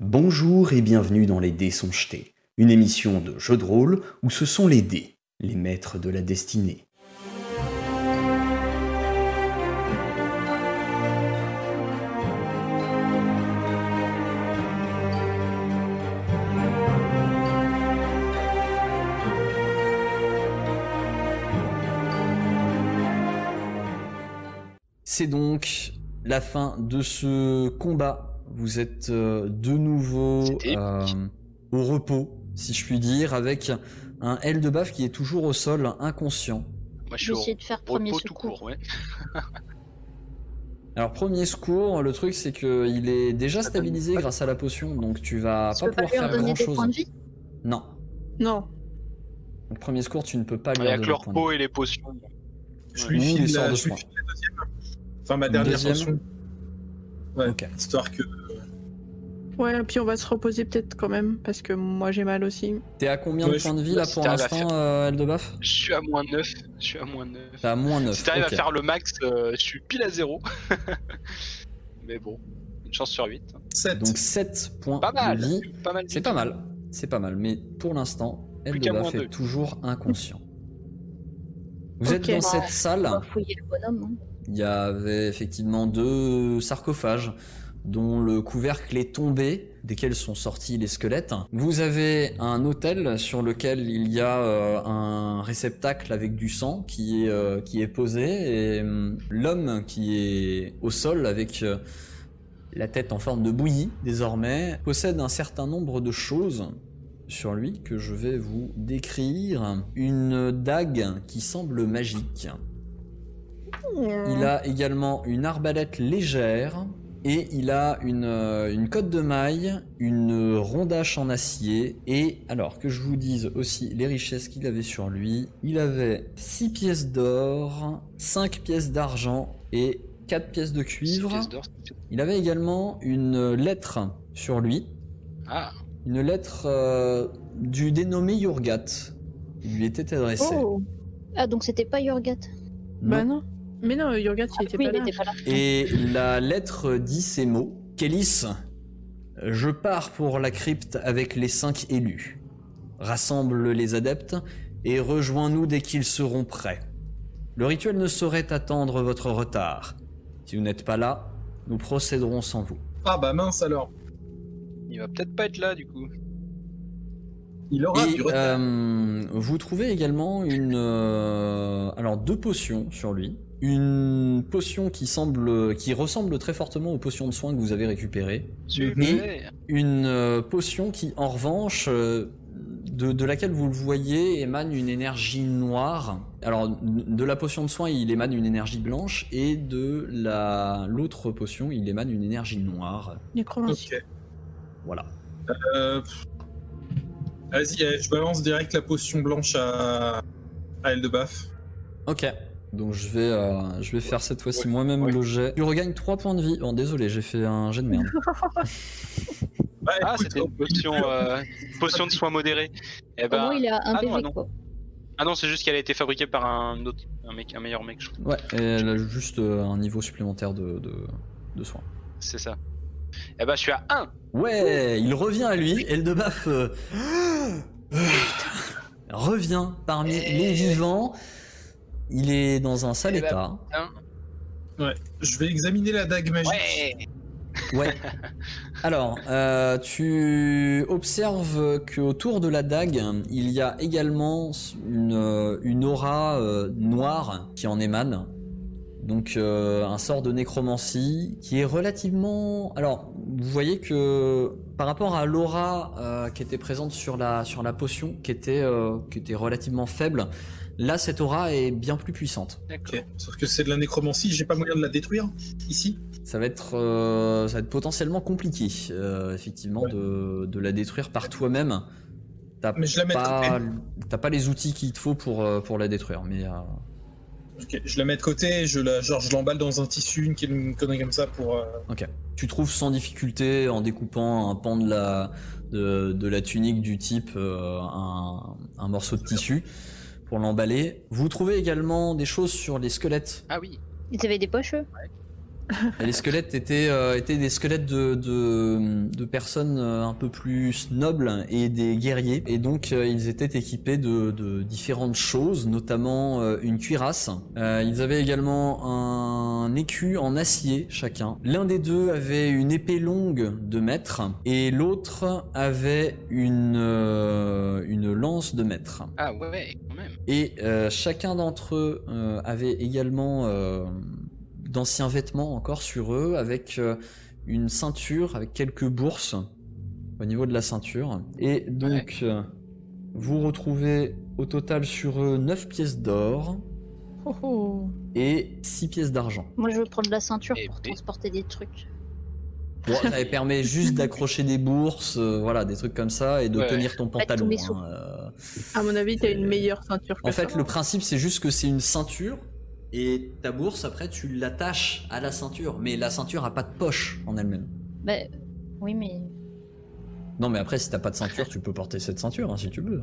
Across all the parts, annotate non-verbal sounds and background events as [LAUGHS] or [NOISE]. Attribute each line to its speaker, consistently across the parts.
Speaker 1: Bonjour et bienvenue dans Les Dés sont jetés, une émission de jeu de rôle où ce sont les dés, les maîtres de la destinée. C'est donc la fin de ce combat. Vous êtes euh, de nouveau euh, au repos, si je puis dire, avec un L de baf qui est toujours au sol, inconscient.
Speaker 2: Moi, je suis
Speaker 3: vais
Speaker 2: au
Speaker 3: essayer de faire premier
Speaker 2: repos tout
Speaker 3: secours.
Speaker 2: court, ouais. [LAUGHS]
Speaker 1: Alors premier secours, le truc c'est que il est déjà stabilisé grâce à la potion, donc tu vas
Speaker 3: Tu
Speaker 1: pas
Speaker 3: pas
Speaker 1: pouvoir
Speaker 3: lui
Speaker 1: faire
Speaker 3: donner
Speaker 1: grand chose.
Speaker 3: de vie?
Speaker 1: Non.
Speaker 4: Non.
Speaker 1: Donc premier secours, tu ne peux pas lui
Speaker 2: Il y a que
Speaker 1: redonner
Speaker 2: leur peau et les potions.
Speaker 4: Je lui file la, deuxième. Enfin, ma dernière
Speaker 1: deuxième
Speaker 4: potion. Ouais,
Speaker 1: Ok.
Speaker 4: histoire que.
Speaker 5: Ouais, puis on va se reposer peut-être quand même, parce que moi j'ai mal aussi.
Speaker 1: T'es à combien de
Speaker 4: Ouais,
Speaker 1: points de vie là
Speaker 2: si
Speaker 1: pour l'instant, euh, Eldebaf
Speaker 2: Je suis à moins 9. Je suis à moins 9.
Speaker 1: T'es à moins 9.
Speaker 2: Si t'arrives à faire le max, euh, je suis pile à 0. [LAUGHS] Mais bon, une chance sur 8.
Speaker 4: 7.
Speaker 1: Donc 7 points
Speaker 2: Pas mal.
Speaker 1: de vie.
Speaker 2: Pas mal.
Speaker 1: C'est pas mal. C'est pas mal. Mais pour l'instant, Eldebaf est toujours inconscient. Vous êtes dans
Speaker 3: Bah,
Speaker 1: cette
Speaker 3: On
Speaker 1: salle.
Speaker 3: va fouiller le bonhomme. hein.
Speaker 1: Il y avait effectivement deux sarcophages dont le couvercle est tombé, desquels sont sortis les squelettes. Vous avez un autel sur lequel il y a euh, un réceptacle avec du sang qui est, euh, posé et hum, l'homme qui est au sol avec euh, la tête en forme de bouillie désormais possède un certain nombre de choses sur lui que je vais vous décrire. Une dague qui semble magique. Il a également une arbalète légère et il a une, euh, une cotte de maille, une rondache en acier et alors que je vous dise aussi les richesses qu'il avait sur lui, il avait 6 pièces d'or, 5 pièces d'argent et 4 pièces de cuivre. Il avait également une lettre sur lui,
Speaker 2: Ah,
Speaker 1: une lettre euh, du dénommé Yurgat. Il lui était adressé.
Speaker 5: Oh
Speaker 3: Ah, donc c'était pas Yorgat.
Speaker 5: Bah non. Mais non, Yorgat il était
Speaker 3: oui,
Speaker 5: pas
Speaker 3: il
Speaker 5: là.
Speaker 3: était pas là.
Speaker 1: Et la lettre dit ces mots. Kélis, je pars pour la crypte avec les cinq élus. Rassemble les adeptes et rejoins-nous dès qu'ils seront prêts. Le rituel ne saurait attendre votre retard. Si vous n'êtes pas là, nous procéderons sans vous.
Speaker 4: Ah bah mince alors.
Speaker 2: il va peut-être pas être là du coup.
Speaker 4: Il aura
Speaker 1: Et
Speaker 4: du retard.
Speaker 1: euh, vous trouvez également une, euh, alors deux potions sur lui. Une potion qui semble, qui ressemble très fortement aux potions de soins que vous avez récupérées.
Speaker 2: Super.
Speaker 1: Une euh, potion qui, en revanche, euh, de, de laquelle vous le voyez, émane une énergie noire. Alors, de la potion de soin, il émane une énergie blanche, et de la l'autre potion, il émane une énergie noire.
Speaker 5: Nécromancie.
Speaker 4: Ok.
Speaker 1: Voilà.
Speaker 4: Euh. Vas-y, je balance direct la potion blanche à, à Eldebaf.
Speaker 1: Ok. Donc je vais, euh, je vais faire cette fois-ci
Speaker 2: Ouais.
Speaker 1: moi-même
Speaker 2: Ouais.
Speaker 1: le jet. Tu regagnes 3 points de vie. Oh, désolé, j'ai fait un jet de merde. [LAUGHS]
Speaker 4: Bah,
Speaker 2: Ah, c'était une potion, euh, potion de soin modéré. Eh
Speaker 3: Au
Speaker 2: ben,
Speaker 3: moins, il a un
Speaker 2: ah non,
Speaker 3: PV,
Speaker 2: non.
Speaker 3: quoi.
Speaker 2: ah non, c'est juste qu'elle a été fabriquée par un autre, un mec, un meilleur mec, je trouve.
Speaker 1: Ouais, et elle a juste euh, un niveau supplémentaire de, de, de soins.
Speaker 2: C'est ça. Eh ben, je suis à 1
Speaker 1: Ouais, il revient à lui, et le de baf euh, [GASPS] revient parmi les vivants. Il est dans un sale
Speaker 2: Eh ben,
Speaker 1: état.
Speaker 4: Je vais examiner la dague magique.
Speaker 2: Ouais.
Speaker 1: Ouais. [LAUGHS] Alors, euh, tu observes qu'autour de la dague, il y a également une, euh, une aura euh, noire qui en émane. Donc euh, un sort de nécromancie qui est relativement... Alors, vous voyez que par rapport à l'aura euh, qui était présente sur la, sur la potion, qui était, euh, qui était relativement faible, là cette aura est bien plus puissante.
Speaker 2: D'accord.
Speaker 4: Sauf que c'est de la nécromancie, j'ai pas moyen de la détruire ici.
Speaker 1: Ça va être, euh, ça va être potentiellement compliqué, euh, effectivement,
Speaker 4: Ouais.
Speaker 1: de, de la détruire par toi-même. T'as
Speaker 4: Mais je la mets de
Speaker 1: pas, t'as pas les outils qu'il te faut pour, euh, pour la détruire, mais euh,
Speaker 4: Ok, Je la mets de côté, je la, genre je l'emballe dans un tissu, une, une connerie comme ça pour. euh,
Speaker 1: ok. Tu trouves sans difficulté en découpant un pan de la, de, de la tunique du type euh, un, un morceau de tissu pour l'emballer. Vous trouvez également des choses sur les squelettes.
Speaker 2: Ah oui.
Speaker 3: Ils avaient des poches, eux? [LAUGHS]
Speaker 1: Et les squelettes étaient, euh, étaient des squelettes de, de, de personnes euh, un peu plus nobles et des guerriers. Et donc euh, ils étaient équipés de, de différentes choses, notamment euh, une cuirasse. Euh, ils avaient également un écu en acier chacun. L'un des deux avait une épée longue de mètre et l'autre avait une, euh, une lance de mètre.
Speaker 2: Ah ouais, quand même.
Speaker 1: Et euh, chacun d'entre eux euh, avait également euh, d'anciens vêtements encore sur eux, avec euh, une ceinture, avec quelques bourses au niveau de la ceinture. Et donc, euh, vous retrouvez au total sur eux 9 pièces d'or
Speaker 5: Oh, oh.
Speaker 1: et 6 pièces d'argent.
Speaker 3: Moi, je veux prendre la ceinture
Speaker 2: Eh
Speaker 3: pour transporter des trucs.
Speaker 1: Bon, ça permet juste d'accrocher des bourses, euh, voilà, des trucs comme ça, et de
Speaker 2: Ouais.
Speaker 1: tenir ton pantalon. hein, euh.
Speaker 5: À mon avis, t'as une meilleure ceinture que
Speaker 1: En fait,
Speaker 5: ça.
Speaker 1: le principe, c'est juste que c'est une ceinture et ta bourse, après, tu l'attaches à la ceinture. Mais la ceinture a pas de poche en elle-même.
Speaker 3: Bah, oui, mais.
Speaker 1: Non, mais après, si t'as pas de ceinture, tu peux porter cette ceinture hein, si tu veux.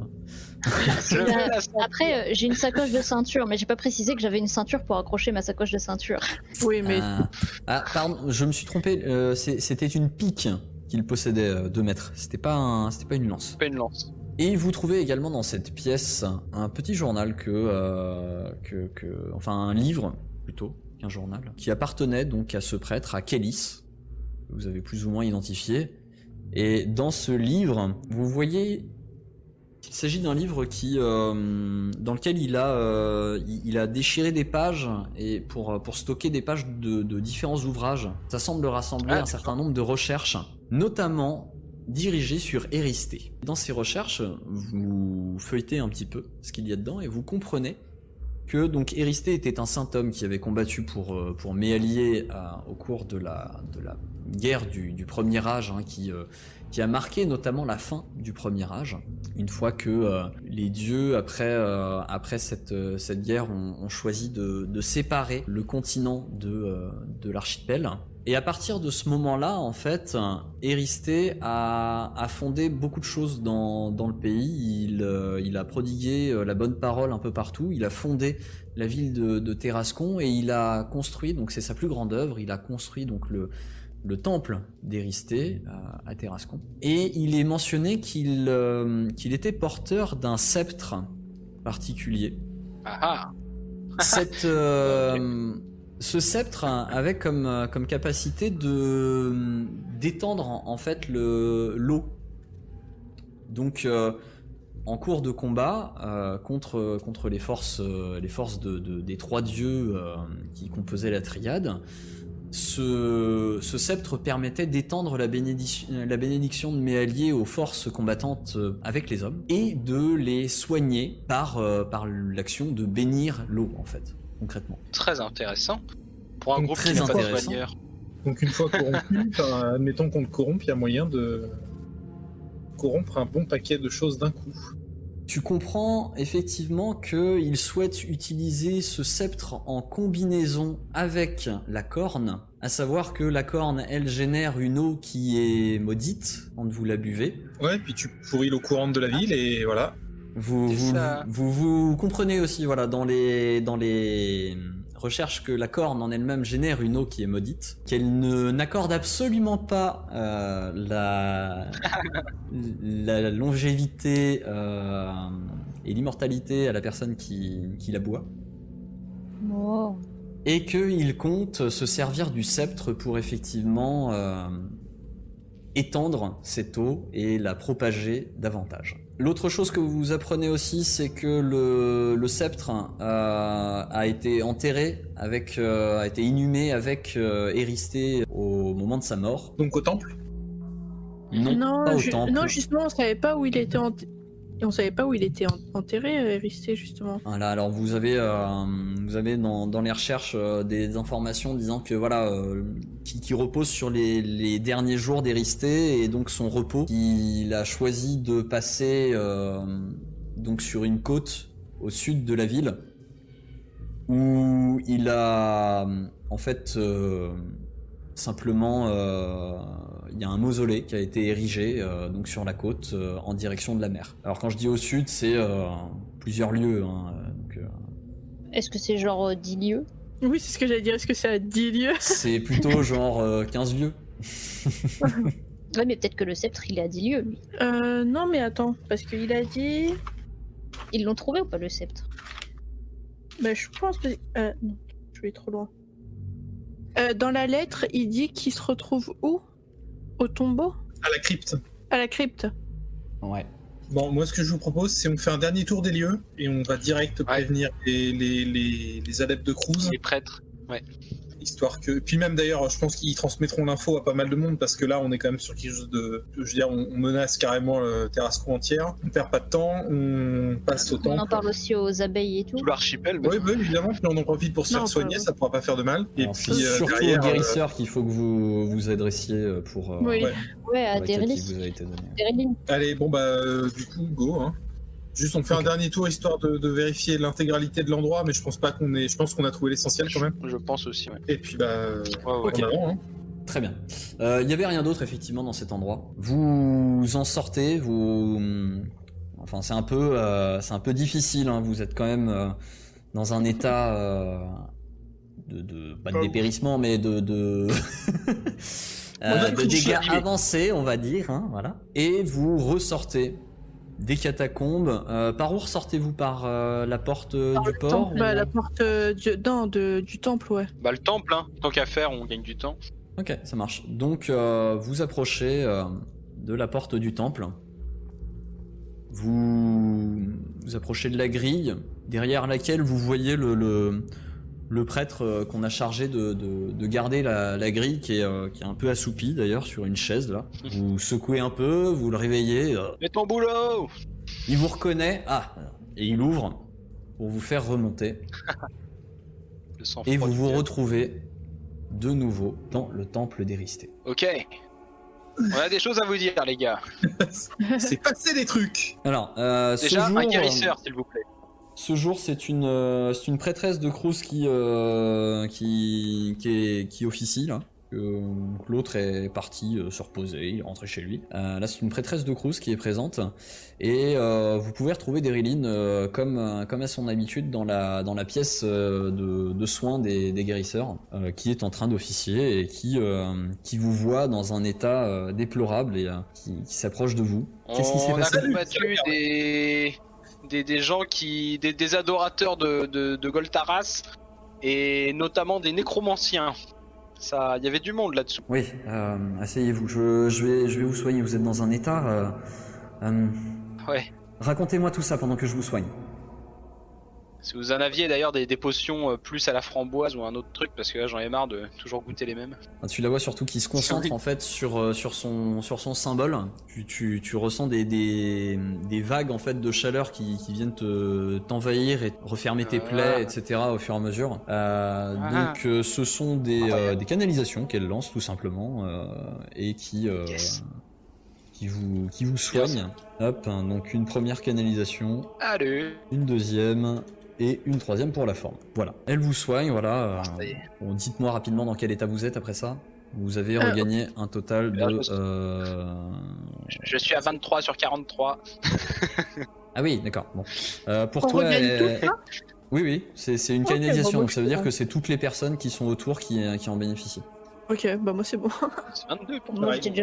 Speaker 2: Je
Speaker 3: Bah. Après, euh, j'ai une sacoche de ceinture, mais j'ai pas précisé que j'avais une ceinture pour accrocher ma sacoche de ceinture. [LAUGHS]
Speaker 5: Oui, mais
Speaker 1: Ah. Ah, pardon, je me suis trompé. euh, C'était une pique qu'il possédait euh, 2 mètres. C'était pas, un- c'était pas une lance.
Speaker 2: Pas une lance.
Speaker 1: Et vous trouvez également dans cette pièce un petit journal que, euh, que, que- enfin un livre plutôt qu'un journal, qui appartenait donc à ce prêtre, à Kélis, que vous avez plus ou moins identifié. Et dans ce livre, vous voyez qu'il s'agit d'un livre qui, euh, dans lequel il a, euh, il il a déchiré des pages et pour, pour stocker des pages de, de différents ouvrages. Ça semble rassembler
Speaker 2: Ah,
Speaker 1: un certain nombre de recherches, notamment dirigées sur Éristée. Dans ces recherches, vous feuilletez un petit peu ce qu'il y a dedans et vous comprenez que donc était un saint homme qui avait combattu pour, euh, pour Méalier à- au cours de la, de la guerre du, du premier âge hein, qui, euh, qui a marqué notamment la fin du premier âge. Une fois que euh, les dieux, après, euh, après cette, euh, cette guerre, ont, ont choisi de, de séparer le continent de, euh, de l'archipel. Et à partir de ce moment-là, en fait, Éristée a, a fondé beaucoup de choses dans, dans le pays. Il, euh, il a prodigué euh, la bonne parole un peu partout. Il a fondé la ville de, de Terrascon et il a construit, donc c'est sa plus grande œuvre, il a construit donc le, le temple d'Éristée à, à Terrascon. Et il est mentionné qu'il euh, qu'il était porteur d'un sceptre particulier.
Speaker 2: Ah
Speaker 1: Cette, [LAUGHS] euh, ce sceptre avait comme, euh, capacité de d'étendre en, fait le l'eau. Donc euh, en cours de combat euh, contre les forces euh, des trois dieux euh, qui composaient la triade, ce, ce sceptre permettait d'étendre la, bénédiction- de mes alliés aux forces combattantes euh, avec les hommes et de les soigner par, euh, par l'action de bénir l'eau en fait, concrètement.
Speaker 2: Très intéressant. Pour un
Speaker 4: Donc,
Speaker 2: groupe
Speaker 1: très
Speaker 2: qui n'a pas de
Speaker 1: intéressant.
Speaker 2: soigneur.
Speaker 4: Donc une fois corrompu, [LAUGHS] enfin, admettons qu'on te corrompt, il y a moyen de corrompre un bon paquet de choses d'un coup.
Speaker 1: Tu comprends effectivement qu'il souhaite utiliser ce sceptre en combinaison avec la corne, à savoir que la corne, elle, génère une eau qui est maudite quand vous la buvez.
Speaker 4: Ouais, puis tu pourris l'eau courante de la ville et voilà.
Speaker 1: Vous, vous,
Speaker 2: ça.
Speaker 1: vous, vous comprenez aussi, voilà, dans les, dans les recherches que la corne en elle-même génère une eau qui est maudite, qu'elle ne n'accorde absolument pas euh, la, la longévité euh, et l'immortalité à la personne qui, qui la boit,
Speaker 3: Oh.
Speaker 1: et qu'il compte se servir du sceptre pour effectivement euh, étendre cette eau et la propager davantage. L'autre chose que vous apprenez aussi, c'est que le, le sceptre euh, a été enterré avec, euh, a été inhumé avec euh, Éristée au moment de sa mort.
Speaker 4: Donc au temple?
Speaker 1: Non,
Speaker 5: non,
Speaker 1: pas au
Speaker 5: ju-
Speaker 1: temple.
Speaker 5: non, justement, on savait pas où il était ent- et on savait pas où il était en- enterré, euh, Éristée, justement.
Speaker 1: Voilà, alors vous avez, euh, vous avez dans, les recherches euh, des informations disant que voilà, euh, qui, repose sur les, derniers jours d'Éristée et donc son repos. Il a choisi de passer euh, donc sur une côte au sud de la ville où il a en fait euh, simplement euh, il y a un mausolée qui a été érigé euh, donc sur la côte euh, en direction de la mer. Alors quand je dis au sud, c'est euh, plusieurs lieux. hein,
Speaker 3: Est-ce que c'est genre euh, 10 lieux?
Speaker 5: Oui, c'est ce que j'allais dire. Est-ce que c'est à 10 lieux?
Speaker 1: C'est plutôt [LAUGHS] genre euh, 15 lieues. [LAUGHS]
Speaker 3: Ouais, mais peut-être que le sceptre, il est à 10 lieues, lui.
Speaker 5: Euh, non, mais attends, parce qu'il a dit.
Speaker 3: Ils l'ont trouvé ou pas, le sceptre?
Speaker 5: Bah, je pense que. Euh, non, je vais trop loin. Euh, dans la lettre, il dit qu'il se retrouve où? Au tombeau?
Speaker 4: À la crypte.
Speaker 5: À la crypte.
Speaker 1: Ouais.
Speaker 4: Bon, moi, ce que je vous propose, c'est on fait un dernier tour des lieux et on va direct prévenir les, les, les, les adeptes de Cruz,
Speaker 2: Les prêtres.
Speaker 4: Histoire que. Puis même d'ailleurs, je pense qu'ils transmettront l'info à pas mal de monde parce que là, on est quand même sur quelque chose de. Je veux dire, on, on menace carrément le Terrasco entière. On perd pas de temps, on passe au
Speaker 3: On en
Speaker 4: temps.
Speaker 3: parle aussi aux abeilles et tout.
Speaker 2: Tout l'archipel.
Speaker 4: Oui, bah, évidemment, puis on en profite pour se
Speaker 5: Non,
Speaker 4: faire soigner, ça pourra pas faire de mal. Et
Speaker 1: Alors,
Speaker 4: puis, euh,
Speaker 1: surtout
Speaker 4: derrière,
Speaker 1: aux
Speaker 4: euh,
Speaker 1: guérisseurs qu'il faut que vous vous adressiez euh, pour, euh,
Speaker 5: Oui.
Speaker 4: ouais.
Speaker 3: Ouais, à.
Speaker 4: Allez, bon bah euh, du coup, go. Hein. Juste, on fait un dernier tour histoire de, de vérifier l'intégralité de l'endroit, mais je pense pas qu'on ait. Je pense qu'on a trouvé l'essentiel quand même.
Speaker 2: Je pense aussi, ouais.
Speaker 4: Et puis bah, euh,
Speaker 2: Ouais, ouais.
Speaker 4: en avant, hein.
Speaker 1: Très bien. Euh, Il y avait rien d'autre effectivement dans cet endroit. Vous en sortez, vous, enfin c'est un peu, euh, c'est un peu difficile. hein. Vous êtes quand même euh, dans un état euh, de, de, pas de
Speaker 4: Oh.
Speaker 1: dépérissement, mais de, de, [LAUGHS] euh, dégâts avancés, on va dire. Hein, voilà. Et vous ressortez des catacombes. Euh, par où ressortez-vous? Par euh, la porte euh, du port
Speaker 3: temple.
Speaker 1: ou-
Speaker 5: Bah, la porte euh, du... non, de... du temple, ouais.
Speaker 2: Bah, le temple, hein. Tant qu'à faire, on gagne du temps.
Speaker 1: Ok, ça marche. Donc, euh, vous approchez euh, de la porte du temple. Vous, vous approchez de la grille, derrière laquelle vous voyez le, le, le prêtre euh, qu'on a chargé de, de, de garder la, la grille, qui est, euh, qui est un peu assoupi d'ailleurs sur une chaise là. Vous secouez un peu, vous le réveillez. euh,
Speaker 2: Fais ton boulot
Speaker 1: il vous reconnaît. Ah, et il ouvre pour vous faire remonter. [LAUGHS] Et vous vous retrouvez de nouveau dans le temple d'Éristé.
Speaker 2: Ok. On a des choses à vous dire, les gars. [LAUGHS]
Speaker 4: c'est passé des trucs.
Speaker 1: Alors, euh, ce
Speaker 2: Déjà,
Speaker 1: jour,
Speaker 2: un
Speaker 1: euh,
Speaker 2: guérisseur, s'il vous plaît.
Speaker 1: Ce jour, c'est une, euh, une prêtresse de Cruz qui, euh, qui, qui, est- qui officie là. Euh, L'autre est parti euh, se reposer, il est rentré chez lui. Euh, là, c'est une prêtresse de Cruz qui est présente. Et euh, vous pouvez retrouver Deriline euh, comme, comme à son habitude dans la, dans la pièce euh, de, de soins des, des guérisseurs, euh, qui est en train d'officier et qui, euh, qui vous voit dans un état euh, déplorable et euh, qui, qui s'approche de vous. Qu'est-ce qui s'est
Speaker 2: On
Speaker 1: passé
Speaker 2: a combattu des... Des, des gens qui. Des, des adorateurs de, de, de Goltaras et notamment des nécromanciens. Ça, il y avait du monde là-dessous.
Speaker 1: Oui, euh, asseyez-vous. Je, je, vais, je vais vous soigner. Vous êtes dans un état. euh, euh,
Speaker 2: Ouais.
Speaker 1: Racontez-moi tout ça pendant que je vous soigne.
Speaker 2: Si vous en aviez d'ailleurs des, des potions euh, plus à la framboise ou un autre truc, parce que là j'en ai marre de toujours goûter les mêmes.
Speaker 1: Ah, Tu la vois surtout qui se concentre en fait sur, euh, sur, son, sur son symbole. Tu, tu, tu ressens des, des, des vagues en fait de chaleur qui, qui viennent te t'envahir et refermer tes
Speaker 2: Ah.
Speaker 1: plaies, etc. au fur et à mesure. Euh,
Speaker 2: Ah.
Speaker 1: Donc euh, ce sont des, euh, des canalisations qu'elle lance tout simplement euh, et qui, euh,
Speaker 2: Yes.
Speaker 1: qui, vous, qui vous soignent. Hop, donc une première canalisation,
Speaker 2: Allez
Speaker 1: une deuxième et une troisième pour la forme. Voilà. Elle vous soigne, voilà. euh, bon, Dites-moi rapidement dans quel état vous êtes après ça. Vous avez
Speaker 5: Euh,
Speaker 1: regagné un total de...
Speaker 2: je-
Speaker 1: euh,
Speaker 2: Je, je suis à 23 sur 43. [LAUGHS]
Speaker 1: Ah oui, d'accord. Bon. Euh, pour
Speaker 5: On
Speaker 1: toi...
Speaker 5: regagne
Speaker 1: euh,
Speaker 5: tout ça?
Speaker 1: Oui, oui, c'est c'est une
Speaker 5: Ok,
Speaker 1: canalisation, donc ça veut dire que c'est toutes les personnes qui sont autour qui, qui en bénéficient.
Speaker 5: Ok, bah moi c'est bon.
Speaker 2: C'est 22 pour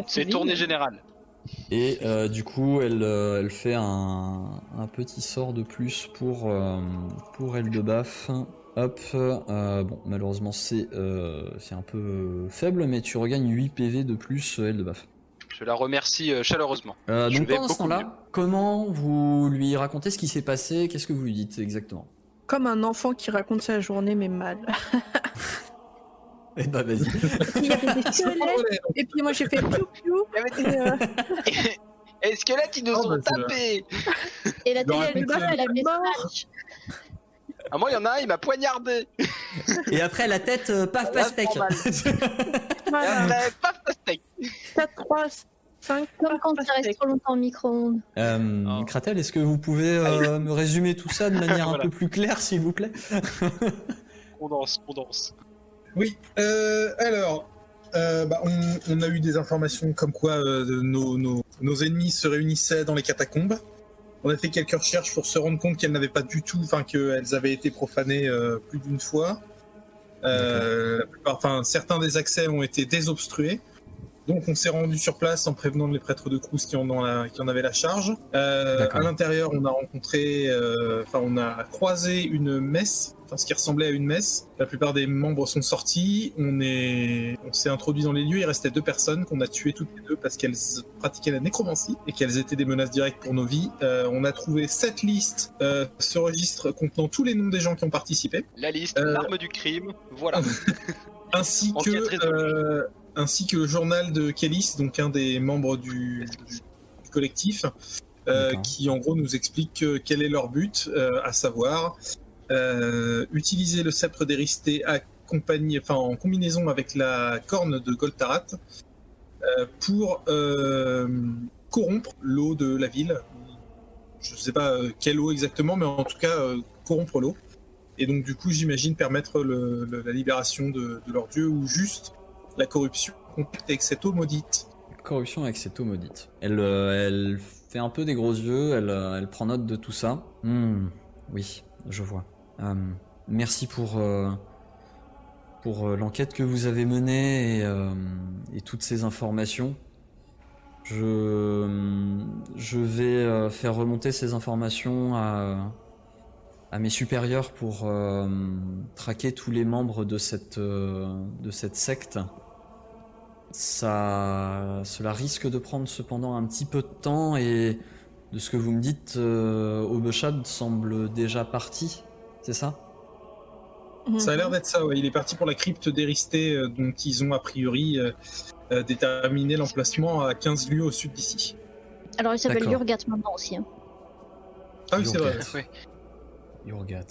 Speaker 2: C'est tournée générale.
Speaker 1: Et euh, du coup, elle, euh, elle fait un, un petit sort de plus pour, euh, pour elle de baf. Hop, euh, bon, malheureusement c'est euh, c'est un peu faible, mais tu regagnes 8 PV de plus, elle de baf.
Speaker 2: Je la remercie chaleureusement.
Speaker 1: Euh, donc pendant ce temps-là, comment vous lui racontez ce qui s'est passé? Qu'est-ce que vous lui dites exactement?
Speaker 5: Comme un enfant qui raconte sa journée mais mal. [LAUGHS]
Speaker 1: Eh bah vas-y. [LAUGHS]
Speaker 5: Il y avait des [LAUGHS] squelettes et puis moi j'ai fait piou piou. Et, euh, [LAUGHS]
Speaker 2: Et squelettes, ils nous
Speaker 4: Oh,
Speaker 2: ont
Speaker 4: bah,
Speaker 2: tapé
Speaker 3: Et la télé, elle a fait la
Speaker 5: mort.
Speaker 3: message.
Speaker 2: Ah, moi, il y en a un, il m'a poignardé
Speaker 1: Et après la tête, euh, paf, pastèque.
Speaker 2: Et
Speaker 5: voilà.
Speaker 2: après, paf, pastèque
Speaker 5: 4, 3, 5,
Speaker 3: Comme quand ça reste trop longtemps au micro-ondes.
Speaker 1: euh,
Speaker 2: Oh.
Speaker 1: Kratel, est-ce que vous pouvez euh, me résumer tout ça de manière un peu plus claire, s'il vous plaît?
Speaker 2: On danse, on danse.
Speaker 4: Oui. Euh, alors, euh, bah, on, on a eu des informations comme quoi euh, nos, nos- nos ennemis se réunissaient dans les catacombes. On a fait quelques recherches pour se rendre compte qu'elles n'avaient pas du tout, enfin qu'elles avaient été profanées plus d'une fois. La plupart- enfin, certains des accès ont été désobstrués. Donc on s'est rendu sur place en prévenant les prêtres de Crous qui en, ont la- qui en avaient la charge. Euh, à l'intérieur, on a rencontré, euh, enfin on a croisé une messe, enfin ce qui ressemblait à une messe. La plupart des membres sont sortis. On est, on s'est introduit dans les lieux. Il restait deux personnes qu'on a tuées toutes les deux parce qu'elles pratiquaient la nécromancie et qu'elles étaient des menaces directes pour nos vies. Euh, on a trouvé cette liste, euh, ce registre contenant tous les noms des gens qui ont participé
Speaker 2: La liste,
Speaker 4: Euh,
Speaker 2: l'arme du crime, voilà. [LAUGHS]
Speaker 4: ainsi que euh, ainsi que le journal de Kélis, donc un des membres du, du collectif, euh, qui en gros nous explique euh, quel est leur but, euh, à savoir utiliser le sceptre enfin en combinaison avec la corne de Goltarat pour corrompre l'eau de la ville. Je ne sais pas quelle eau exactement, mais en tout cas corrompre l'eau. Et donc du coup, j'imagine permettre le- le- la libération de, de leur dieu ou juste la corruption avec cette eau maudite.
Speaker 1: Corruption avec cette eau maudite. Elle, euh, elle fait un peu des gros yeux, elle, euh, elle prend note de tout ça. Hmm, oui, je vois. Euh, merci pour, pour l'enquête que vous avez menée et, et toutes ces informations. Je, je vais faire remonter ces informations à, à mes supérieurs pour traquer tous les membres de cette, de cette secte. Ça, cela risque de prendre cependant un petit peu de temps et de ce que vous me dites, euh, Obeshad semble déjà parti, c'est ça?
Speaker 4: Ça a l'air d'être ça, ouais. Il est parti pour la crypte d'Éristé, euh, dont ils ont a priori euh, euh, déterminé l'emplacement à 15 lieues au sud d'ici.
Speaker 3: Alors il s'appelle. Yurgat maintenant aussi. hein.
Speaker 4: Ah oui, c'est vrai.
Speaker 1: Yurgat.
Speaker 2: Ouais.
Speaker 1: Yurgat.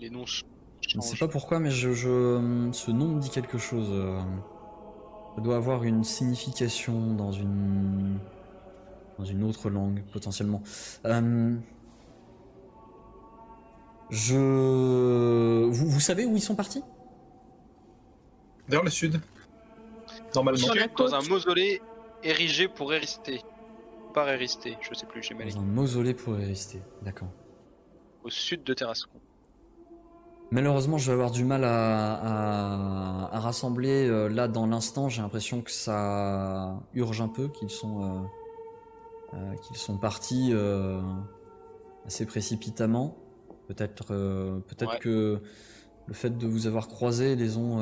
Speaker 2: Les noms ch-
Speaker 1: Je ne sais pas pourquoi, mais je, je- ce nom me dit quelque chose. Ça doit avoir une signification dans une dans une autre langue potentiellement. Euh, Je vous, vous savez où ils sont partis?
Speaker 4: Vers le sud. Normalement.
Speaker 3: Sur la
Speaker 2: Sud, dans un mausolée érigé pour Éristé. Pas Éristé, je sais plus, j'ai mal
Speaker 1: Dans
Speaker 2: écrit.
Speaker 1: un mausolée pour rester. D'accord.
Speaker 2: Au sud de Terrascon.
Speaker 1: Malheureusement, je vais avoir du mal à, à- à rassembler euh, là dans l'instant. J'ai l'impression que ça urge un peu, qu'ils sont, euh, euh, qu'ils sont partis assez précipitamment. Peut-être, peut-être
Speaker 2: Ouais.
Speaker 1: que le fait de vous avoir croisés les ont,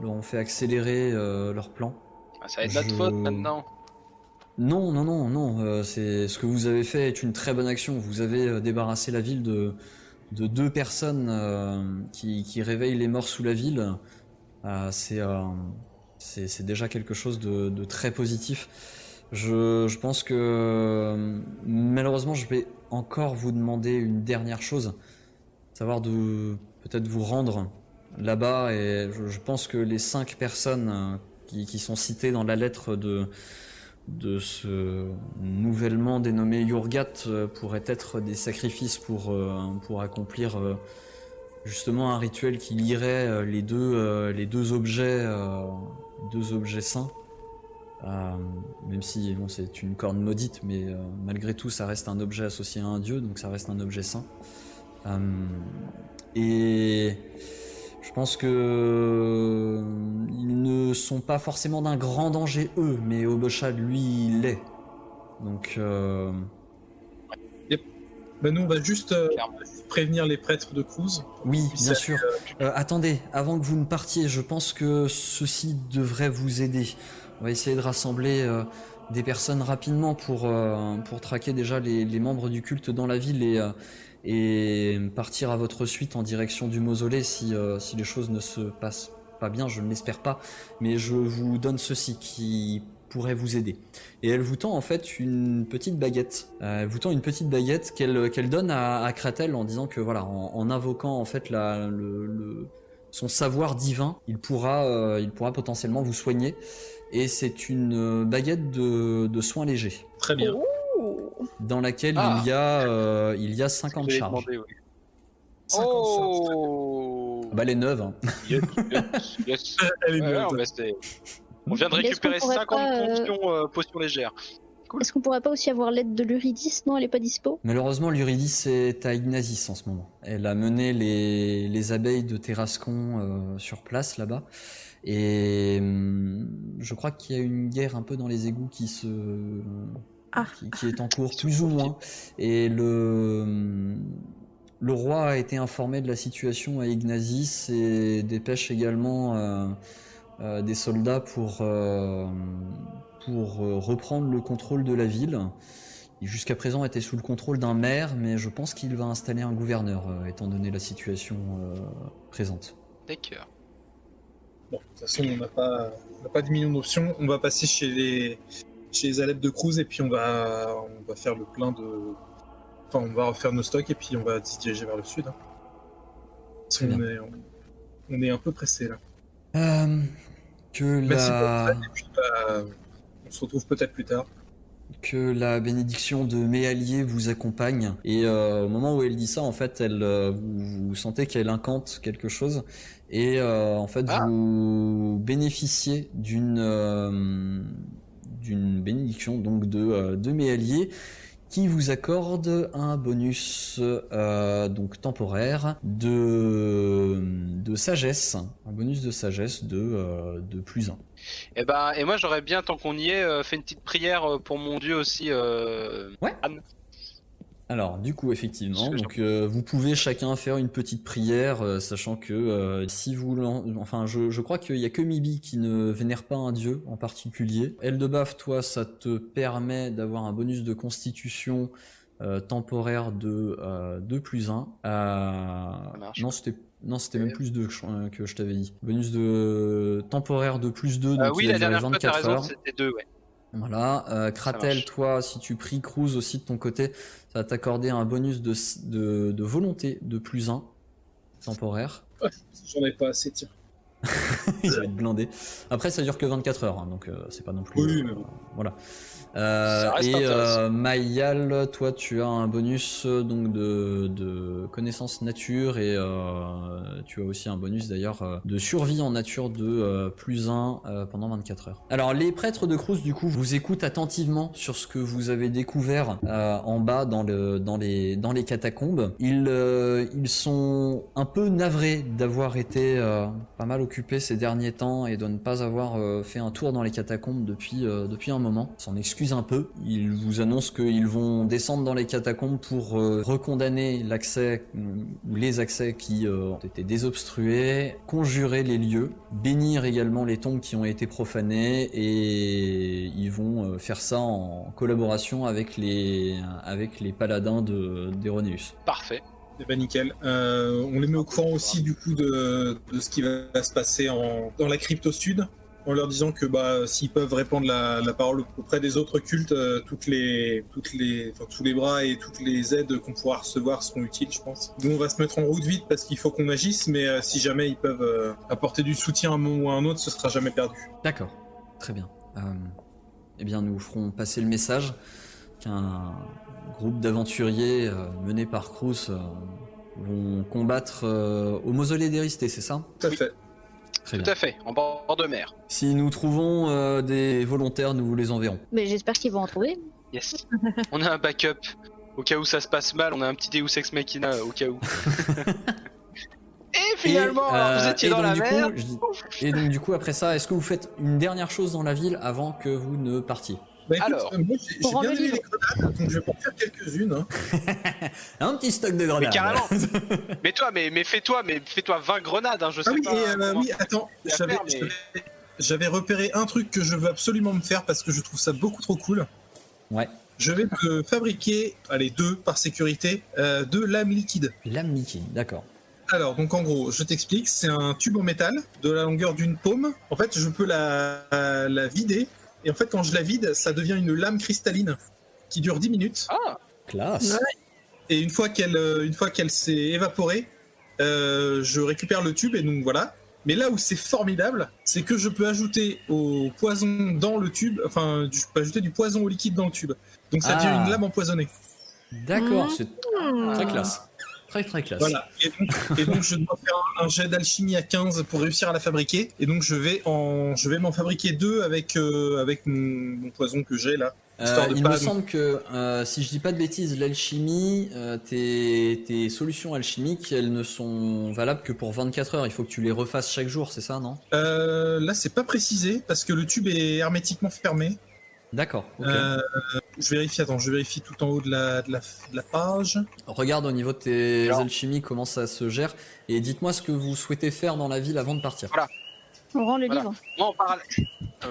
Speaker 1: leur ont fait accélérer leur plan.
Speaker 2: Ah, ça va être notre
Speaker 1: Je-
Speaker 2: faute maintenant.
Speaker 1: Non, non, non, non. c'est ce que vous avez fait est une très bonne action. Vous avez débarrassé la ville de, de deux personnes euh, qui, réveillent les morts sous la ville. Euh, c'est euh, c'est déjà quelque chose de, très positif. Je, pense que malheureusement, je vais encore vous demander une dernière chose, savoir de peut-être vous rendre là-bas. Et je, pense que les cinq personnes qui sont citées dans la lettre de de ce nouvellement dénommé Yurgat euh, pourrait être des sacrifices pour, euh, accomplir euh, justement un rituel qui lierait les deux, objets, deux objets saints. Même si bon, c'est une corne maudite, mais malgré tout, ça reste un objet associé à un dieu, donc ça reste un objet saint. Et je pense que euh, ils ne sont pas forcément d'un grand danger eux, mais Obochad lui il l'est. Donc euh,
Speaker 4: Ben, nous, on va juste, euh, juste prévenir les prêtres de Cruz.
Speaker 1: oui, bien sûr. Euh, attendez, avant que vous ne partiez, je pense que ceci devrait vous aider. On va essayer de rassembler des personnes rapidement pour, pour traquer déjà les, les membres du culte dans la ville et, et partir à votre suite en direction du mausolée si, euh, si les choses ne se passent pas bien, je ne l'espère pas. Mais je vous donne ceci qui pourrait vous aider. Et elle vous tend en fait une petite baguette. Euh, elle vous tend une petite baguette qu'elle qu'elle donne à, à Kratel en disant que voilà, en, en invoquant en fait la, le, le- son savoir divin, il pourra, euh, il pourra potentiellement vous soigner. Et c'est une baguette de, de soins légers
Speaker 4: Très bien.
Speaker 1: Dans laquelle
Speaker 2: Ah.
Speaker 1: il y a euh, il y a 50
Speaker 2: Je l'ai
Speaker 1: charges.
Speaker 2: demandé, oui.
Speaker 4: 50
Speaker 2: Oh
Speaker 1: Bah les neuves. hein.
Speaker 2: Yes, yes, yes. [LAUGHS]
Speaker 4: Elle est
Speaker 2: Ouais,
Speaker 4: bien.
Speaker 2: ouais, c'est- On vient de récupérer
Speaker 3: pourrait
Speaker 2: 50
Speaker 3: pas, euh,
Speaker 2: potions, euh, potions légères. Cool.
Speaker 3: Est-ce qu'on pourrait pas aussi avoir l'aide de l'Uridis Non, elle est pas dispo.
Speaker 1: Malheureusement, l'Uridis est à Ignazis en ce moment. Elle a mené les, les abeilles de Terrascon euh, sur place là-bas. Et hum, je crois qu'il y a une guerre un peu dans les égouts qui se
Speaker 5: Ah.
Speaker 1: qui, qui est en cours, [LAUGHS] plus ou moins. Et le le roi a été informé de la situation à Ignazis et dépêche également euh, euh, des soldats pour euh, pour euh, reprendre le contrôle de la ville. Il jusqu'à présent était sous le contrôle d'un maire, mais je pense qu'il va installer un gouverneur, euh, étant donné la situation euh, présente.
Speaker 2: D'accord.
Speaker 4: Bon, de toute façon, on n'a pas, on pas 10 millions d'options. On va passer chez les, chez les adeptes de Cruz et puis on va, on va faire le plein de. Enfin, on va refaire nos stocks et puis on va se diriger vers le sud. hein. Parce est, on, on est un peu pressé là.
Speaker 1: Euh, que
Speaker 4: Merci pour
Speaker 1: la...
Speaker 4: votre aide, et puis bah, on se retrouve peut-être plus tard.
Speaker 1: que la bénédiction de mes alliés vous accompagne. Et euh, au moment où elle dit ça, en fait, elle, euh, vous, vous sentez qu'elle incante quelque chose. Et euh, en fait,
Speaker 2: Ah.
Speaker 1: vous bénéficiez d'une euh, d'une bénédiction donc de, euh, de mes alliés qui vous accorde un bonus euh, donc temporaire de, de sagesse, un bonus de sagesse de, euh, de plus 1.
Speaker 2: Et ben, et moi j'aurais bien, tant qu'on y est, fait une petite prière pour mon dieu aussi. Euh...
Speaker 1: Ouais.
Speaker 2: Anne.
Speaker 1: Alors, du coup, effectivement, donc euh, vous pouvez chacun faire une petite prière, euh, sachant que euh, si vous, enfin, je, je crois qu'il y a que Mibi qui ne vénère pas un dieu en particulier. Eldebaf, toi, ça te permet d'avoir un bonus de constitution temporaire de euh, 2 plus 1.
Speaker 2: marche.
Speaker 1: non, c'était non, c'était même plus 2 que je t'avais dit. Bonus de temporaire de plus 2, donc
Speaker 2: Euh, oui, la dernière fois, t'as
Speaker 1: 24
Speaker 2: raison, c'était deux, ouais.
Speaker 1: Voilà, euh, Kratel, toi, si tu pries Cruz aussi de ton côté, ça va t'accorder un bonus de, de, de volonté de plus 1 temporaire.
Speaker 4: J'en ai pas assez, tiens. [LAUGHS]
Speaker 1: Il va être blindé. Après, ça dure que 24 heures, hein, donc euh, c'est pas non plus.
Speaker 4: Oui,
Speaker 1: euh,
Speaker 4: mais bon.
Speaker 1: Voilà. Euh,
Speaker 2: Ça reste
Speaker 1: et Mayal, toi, tu as un bonus donc de, de connaissance nature et tu as aussi un bonus d'ailleurs de survie en nature de plus 1 pendant 24 heures. Alors, les prêtres de Cruz, du coup, vous écoutent attentivement sur ce que vous avez découvert en bas dans, le, dans, les, dans les catacombes. Ils, ils sont un peu navrés d'avoir été pas mal occupés ces derniers temps et de ne pas avoir euh, fait un tour dans les catacombes depuis, euh, depuis un moment. S'en excusent un peu. Ils vous annoncent qu'ils vont descendre dans les catacombes pour euh, recondamner l'accès ou les accès qui ont été désobstrués, conjurer les lieux, bénir également les tombes qui ont été profanées et ils vont faire ça en collaboration avec les, avec les paladins de d'Eroneus.
Speaker 2: Parfait.
Speaker 4: Eh ben nickel. Euh, on les met au courant aussi du coup de, de ce qui va se passer en, dans la crypte au sud, en leur disant que bah, s'ils peuvent répandre la, la parole auprès des autres cultes, euh, toutes les, toutes les, enfin, tous les bras et toutes les aides qu'on pourra recevoir seront utiles, je pense. Nous, on va se mettre en route vite parce qu'il faut qu'on agisse, mais euh, si jamais ils peuvent apporter du soutien à un moment ou à un autre, ce sera jamais perdu.
Speaker 1: D'accord, très bien. Eh bien, nous ferons passer le message qu'un groupe d'aventuriers euh, mené par Cruz euh, vont combattre euh, au mausolée d'Éristé, c'est ça?
Speaker 4: Tout à
Speaker 2: Oui.
Speaker 4: fait.
Speaker 1: Très
Speaker 2: Tout
Speaker 1: bien.
Speaker 2: à fait, en bord de mer.
Speaker 1: Si nous trouvons euh, des volontaires, nous vous les enverrons.
Speaker 3: Mais j'espère qu'ils vont en trouver.
Speaker 2: Yes. on a un backup. Au cas où ça se passe mal, on a un petit Deus Ex Machina euh, au cas où. [LAUGHS] Et finalement,
Speaker 1: Et,
Speaker 2: alors, vous étiez dans la mer.
Speaker 1: coup, je dis- Et donc du coup, après ça, est-ce que vous faites une dernière chose dans la ville avant que vous ne partiez?
Speaker 4: Bah, écoute,
Speaker 2: Alors,
Speaker 4: moi, j'ai
Speaker 3: pour
Speaker 4: j'ai bien aimé les grenades, donc je vais en faire quelques-unes. hein. [LAUGHS]
Speaker 1: Un petit stock de
Speaker 2: Mais
Speaker 1: grenades.
Speaker 2: carrément. [LAUGHS] mais toi, mais, mais fais-toi, mais fais-toi 20 grenades, hein, je sais
Speaker 4: Ah oui,
Speaker 2: pas.
Speaker 4: et euh, oui, attends, j'avais
Speaker 2: faire, mais-
Speaker 4: j'avais- j'avais repéré un truc que je veux absolument me faire parce que je trouve ça beaucoup trop cool.
Speaker 1: Ouais.
Speaker 4: Je vais me fabriquer, allez, deux par sécurité, euh, deux lames liquides.
Speaker 1: Lame liquide, d'accord.
Speaker 4: Alors, donc en gros, je t'explique, c'est un tube en métal de la longueur d'une paume. En fait, je peux la, la vider, et en fait, quand je la vide, ça devient une lame cristalline qui dure 10 minutes.
Speaker 2: Ah,
Speaker 1: Classe.
Speaker 5: Ouais.
Speaker 4: Et une fois qu'elle euh, une fois qu'elle s'est évaporée, euh, je récupère le tube et donc voilà. Mais là où c'est formidable, c'est que je peux ajouter au poison dans le tube, enfin, je peux ajouter du poison au liquide dans le tube. Donc ça
Speaker 1: Ah.
Speaker 4: devient une lame empoisonnée.
Speaker 1: D'accord,
Speaker 5: Mhm.
Speaker 1: c'est très classe. Très très classe.
Speaker 4: Voilà. Et donc, et donc, je dois faire un, un jet d'alchimie à 15 pour réussir à la fabriquer. Et donc je vais en je vais m'en fabriquer deux avec euh, avec mon, mon poison que j'ai là. De
Speaker 1: il
Speaker 4: pas
Speaker 1: me semble que, euh, si je dis pas de bêtises, l'alchimie, euh, tes, tes solutions alchimiques, elles ne sont valables que pour 24 heures. Il faut que tu les refasses chaque jour, c'est ça, non?
Speaker 4: Euh, là, c'est pas précisé parce que le tube est hermétiquement fermé.
Speaker 1: D'accord. ok.
Speaker 4: Euh, je vérifie, attends, je vérifie tout en haut de la, de la, de la page.
Speaker 1: Regarde au niveau de tes
Speaker 2: Alors-
Speaker 1: alchimies comment ça se gère et dites-moi ce que vous souhaitez faire dans la ville avant de partir.
Speaker 3: On rend le
Speaker 2: Voilà.
Speaker 3: livre.
Speaker 2: Moi, en parallèle.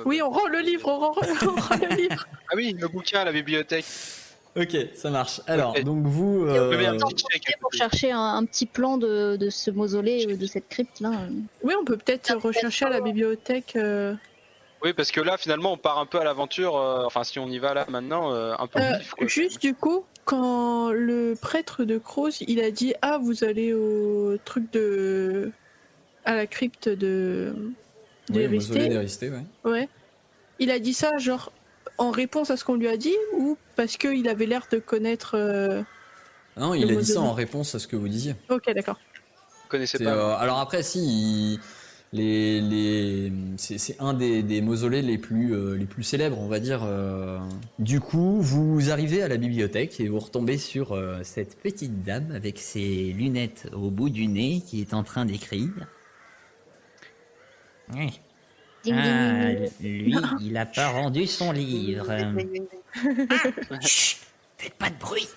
Speaker 5: Oui, on rend le livre, on rend, [LAUGHS] on rend le livre.
Speaker 2: Ah oui, le bouquin à la bibliothèque.
Speaker 1: Ok, ça marche. Alors,
Speaker 2: Ok.
Speaker 1: donc vous, euh,
Speaker 2: petit check. à
Speaker 3: Pour chercher un, un petit plan de, de ce mausolée, euh, de cette crypte là.
Speaker 5: Oui, on peut peut-être rechercher à la bibliothèque. euh,
Speaker 2: Oui, parce que là, finalement, on part un peu à l'aventure. euh, enfin, si on y va là maintenant, euh, un peu
Speaker 5: Euh,
Speaker 2: vif, quoi.
Speaker 5: juste du coup, quand le prêtre de Croz, il a dit Ah, vous allez au truc de. à la crypte de. de
Speaker 1: oui, ouais.
Speaker 5: Ouais. Il a dit ça, genre, en réponse à ce qu'on lui a dit ou parce qu'il avait l'air de connaître. euh,
Speaker 1: Non, il a dit ça en réponse à ce que vous disiez.
Speaker 5: Ok, d'accord.
Speaker 2: Vous connaissez pas.
Speaker 1: euh, alors après, si, il- les, les, c'est, un des, des mausolées les plus, euh, les plus célèbres, on va dire. euh. Du coup, vous arrivez à la bibliothèque et vous retombez sur euh, cette petite dame avec ses lunettes au bout du nez qui est en train d'écrire. Oui. Ah, lui, il a pas rendu son livre. Chut, faites pas de bruit.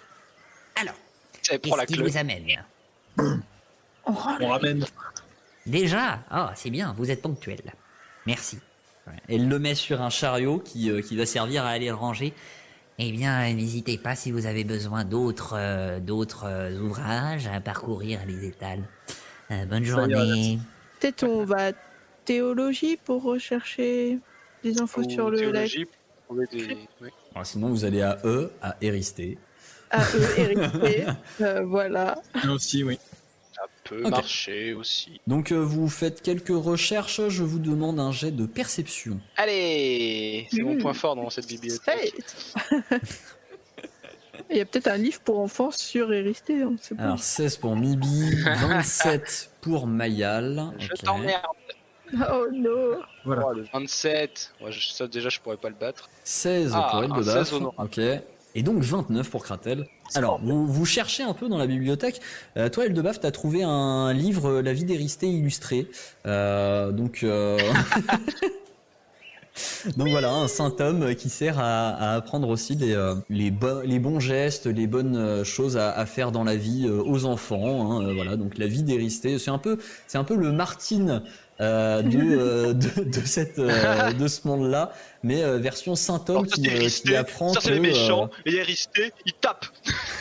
Speaker 1: Alors, qu'est-ce qui vous amène?
Speaker 5: On
Speaker 4: ramène.
Speaker 1: Déjà? Ah, c'est bien, vous êtes ponctuel. Merci. Elle le met sur un chariot qui, euh, qui va servir à aller le ranger. Eh bien, n'hésitez pas si vous avez besoin d'autres euh, d'autres euh, ouvrages à parcourir les étals. Euh, bonne journée.
Speaker 5: Peut-être on va à théologie pour rechercher des infos
Speaker 2: Ou
Speaker 5: sur le lac.
Speaker 2: des- oui.
Speaker 1: sinon, vous allez à E, à Érysthée.
Speaker 5: À hérité. [LAUGHS] Euh, voilà.
Speaker 4: Là aussi, oui.
Speaker 2: Peut marcher aussi.
Speaker 1: Donc, euh, vous faites quelques recherches. Je vous demande un jet de perception.
Speaker 2: Allez C'est mon
Speaker 5: Mmh.
Speaker 2: point fort dans cette bibliothèque. [LAUGHS]
Speaker 5: Il y a peut-être un livre pour enfants sur pas.
Speaker 1: Alors, 16 pour Mibi, [LAUGHS] 27 pour Mayal.
Speaker 2: Je
Speaker 1: Ok.
Speaker 2: t'emmerde
Speaker 5: Oh non
Speaker 4: Voilà.
Speaker 2: Oh, le 27 Ouais, je- Ça, déjà, je pourrais pas le battre.
Speaker 1: 16
Speaker 2: Ah,
Speaker 1: pour
Speaker 2: un
Speaker 1: Eldebaf.
Speaker 2: 16 honorable.
Speaker 1: Ok. Et donc 29 pour Kratel. Alors, vous, vous cherchez un peu dans la bibliothèque. Euh, toi, Eldebaf, t'as trouvé un livre, La vie d'Éristée illustré. Euh, donc, euh... [LAUGHS] [LAUGHS] donc voilà, un saint homme qui sert à, à apprendre aussi les, euh, les, bo- les bons gestes, les bonnes euh, choses à, à faire dans la vie euh, aux enfants. hein, voilà, donc la vie d'Éristée, c'est un peu, c'est un peu le Martine euh, de, [LAUGHS] euh, de, de cette, euh, de ce monde-là, mais euh, version saint homme
Speaker 2: Alors, ça,
Speaker 1: qui, euh, qui apprend
Speaker 2: Ça, c'est les méchants.
Speaker 1: euh,
Speaker 2: Et Éristée, il tape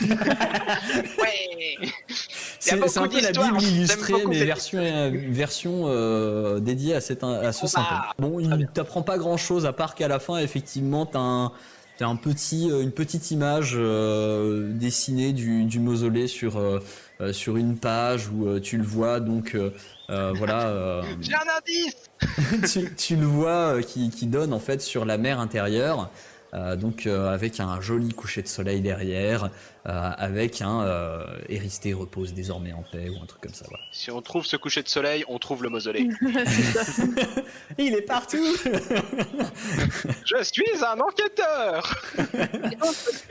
Speaker 2: [LAUGHS] Ouais
Speaker 1: C'est un peu la Bible
Speaker 2: j'aime
Speaker 1: illustrée, mais version, euh, version euh, dédiée à, cette, à ce saint
Speaker 2: bah.
Speaker 1: Bon, il t'apprend pas grand chose à part qu'à la fin, effectivement, t'as un, t'as un petit, euh, une petite image euh, dessinée du, du mausolée sur, euh, sur une page où tu le vois, donc voilà. [LAUGHS]
Speaker 2: J'ai un indice [LAUGHS]
Speaker 1: tu, tu le vois qui, qui donne en fait sur la mer intérieure, euh, donc euh, avec un joli coucher de soleil derrière, avec un euh, Éristée repose désormais en paix ou un truc comme ça. Voilà.
Speaker 2: Si on trouve ce coucher de soleil, on trouve le mausolée. [LAUGHS] [LAUGHS]
Speaker 1: Il est partout. [LAUGHS]
Speaker 2: Je suis un enquêteur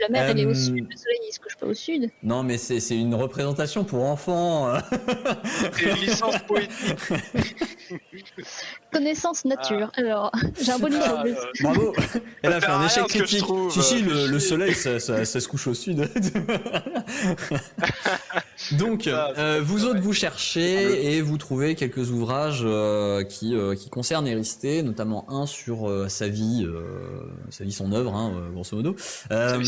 Speaker 3: la mer elle est au
Speaker 1: Euh,
Speaker 3: sud, le soleil il se couche pas au sud.
Speaker 1: non mais c'est c'est une représentation pour enfants. euh.
Speaker 2: C'est une licence poétique.
Speaker 3: Connaissance nature. Alors, j'ai un bonus en
Speaker 2: Ah, euh,
Speaker 1: Bravo. Elle a fait un échec critique.
Speaker 2: trouve,
Speaker 1: si si,
Speaker 2: euh,
Speaker 1: le, soleil ça, ça- ça se couche au sud. [LAUGHS] Donc,
Speaker 2: Ah,
Speaker 1: euh, vous autres vous cherchez et vous trouvez quelques ouvrages euh, qui euh, qui concernent Éristée, notamment un sur euh, sa vie, euh, sa vie, son œuvre, hein, grosso modo. Euh.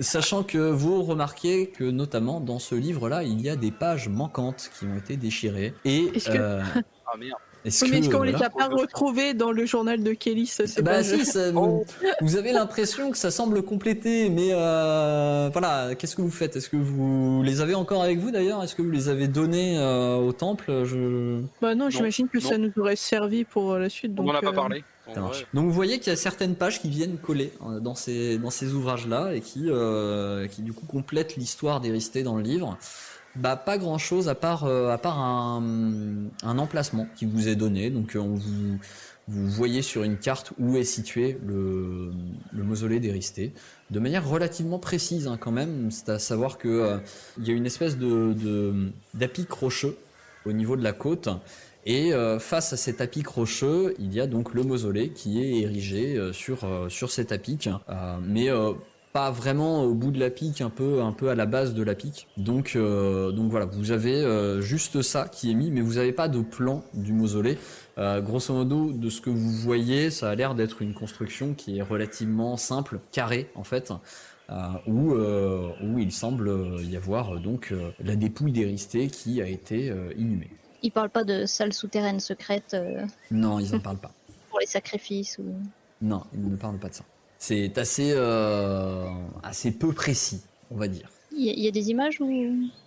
Speaker 1: Sachant que vous remarquez que notamment dans ce livre-là, il y a des pages manquantes qui ont été déchirées. Et
Speaker 5: que-
Speaker 2: Ah merde.
Speaker 1: Est-ce
Speaker 5: Oui, mais est-ce
Speaker 1: que,
Speaker 5: qu'on les
Speaker 1: voilà.
Speaker 5: a pas retrouvés dans le journal de Kelly ça, c'est
Speaker 1: Bah
Speaker 5: pas
Speaker 1: si, ça-
Speaker 2: Oh.
Speaker 1: vous avez l'impression que ça semble compléter, mais euh, voilà, qu'est-ce que vous faites? Est-ce que vous les avez encore avec vous d'ailleurs? Est-ce que vous les avez donnés euh, au temple? Je...
Speaker 5: Bah non, j'imagine que ça nous aurait servi pour euh, la suite.
Speaker 2: On
Speaker 5: donc,
Speaker 2: en a pas
Speaker 5: euh,
Speaker 2: parlé.
Speaker 1: Donc vous voyez qu'il y a certaines pages qui viennent coller dans ces dans ces ouvrages-là et qui euh, qui du coup complètent l'histoire d'Éristée dans le livre. Bah pas grand chose à part euh, à part un, un emplacement qui vous est donné. Donc euh, on vous vous voyez sur une carte où est situé le, le mausolée d'Éristé, de manière relativement précise hein, quand même. C'est à savoir que euh, il y a une espèce de d'apic rocheux au niveau de la côte. Et face à cet apic rocheux, il y a donc le mausolée qui est érigé sur, sur cet apic, mais pas vraiment au bout de la pique, un peu, un peu à la base de la pique. Donc, euh, donc voilà, vous avez euh, juste ça qui est mis, mais vous n'avez pas de plan du mausolée. Euh, grosso modo, de ce que vous voyez, ça a l'air d'être une construction qui est relativement simple, carrée en fait, où, où il semble y avoir donc la dépouille d'Éristé qui a été inhumée.
Speaker 3: Ils parlent pas de salles souterraines secrètes euh,
Speaker 1: Non, ils en parlent pas.
Speaker 3: pour les sacrifices ou.
Speaker 1: Non, ils ne parlent pas de ça. C'est assez, euh, assez peu précis, on va dire.
Speaker 3: Il y, a- il y a des images ou.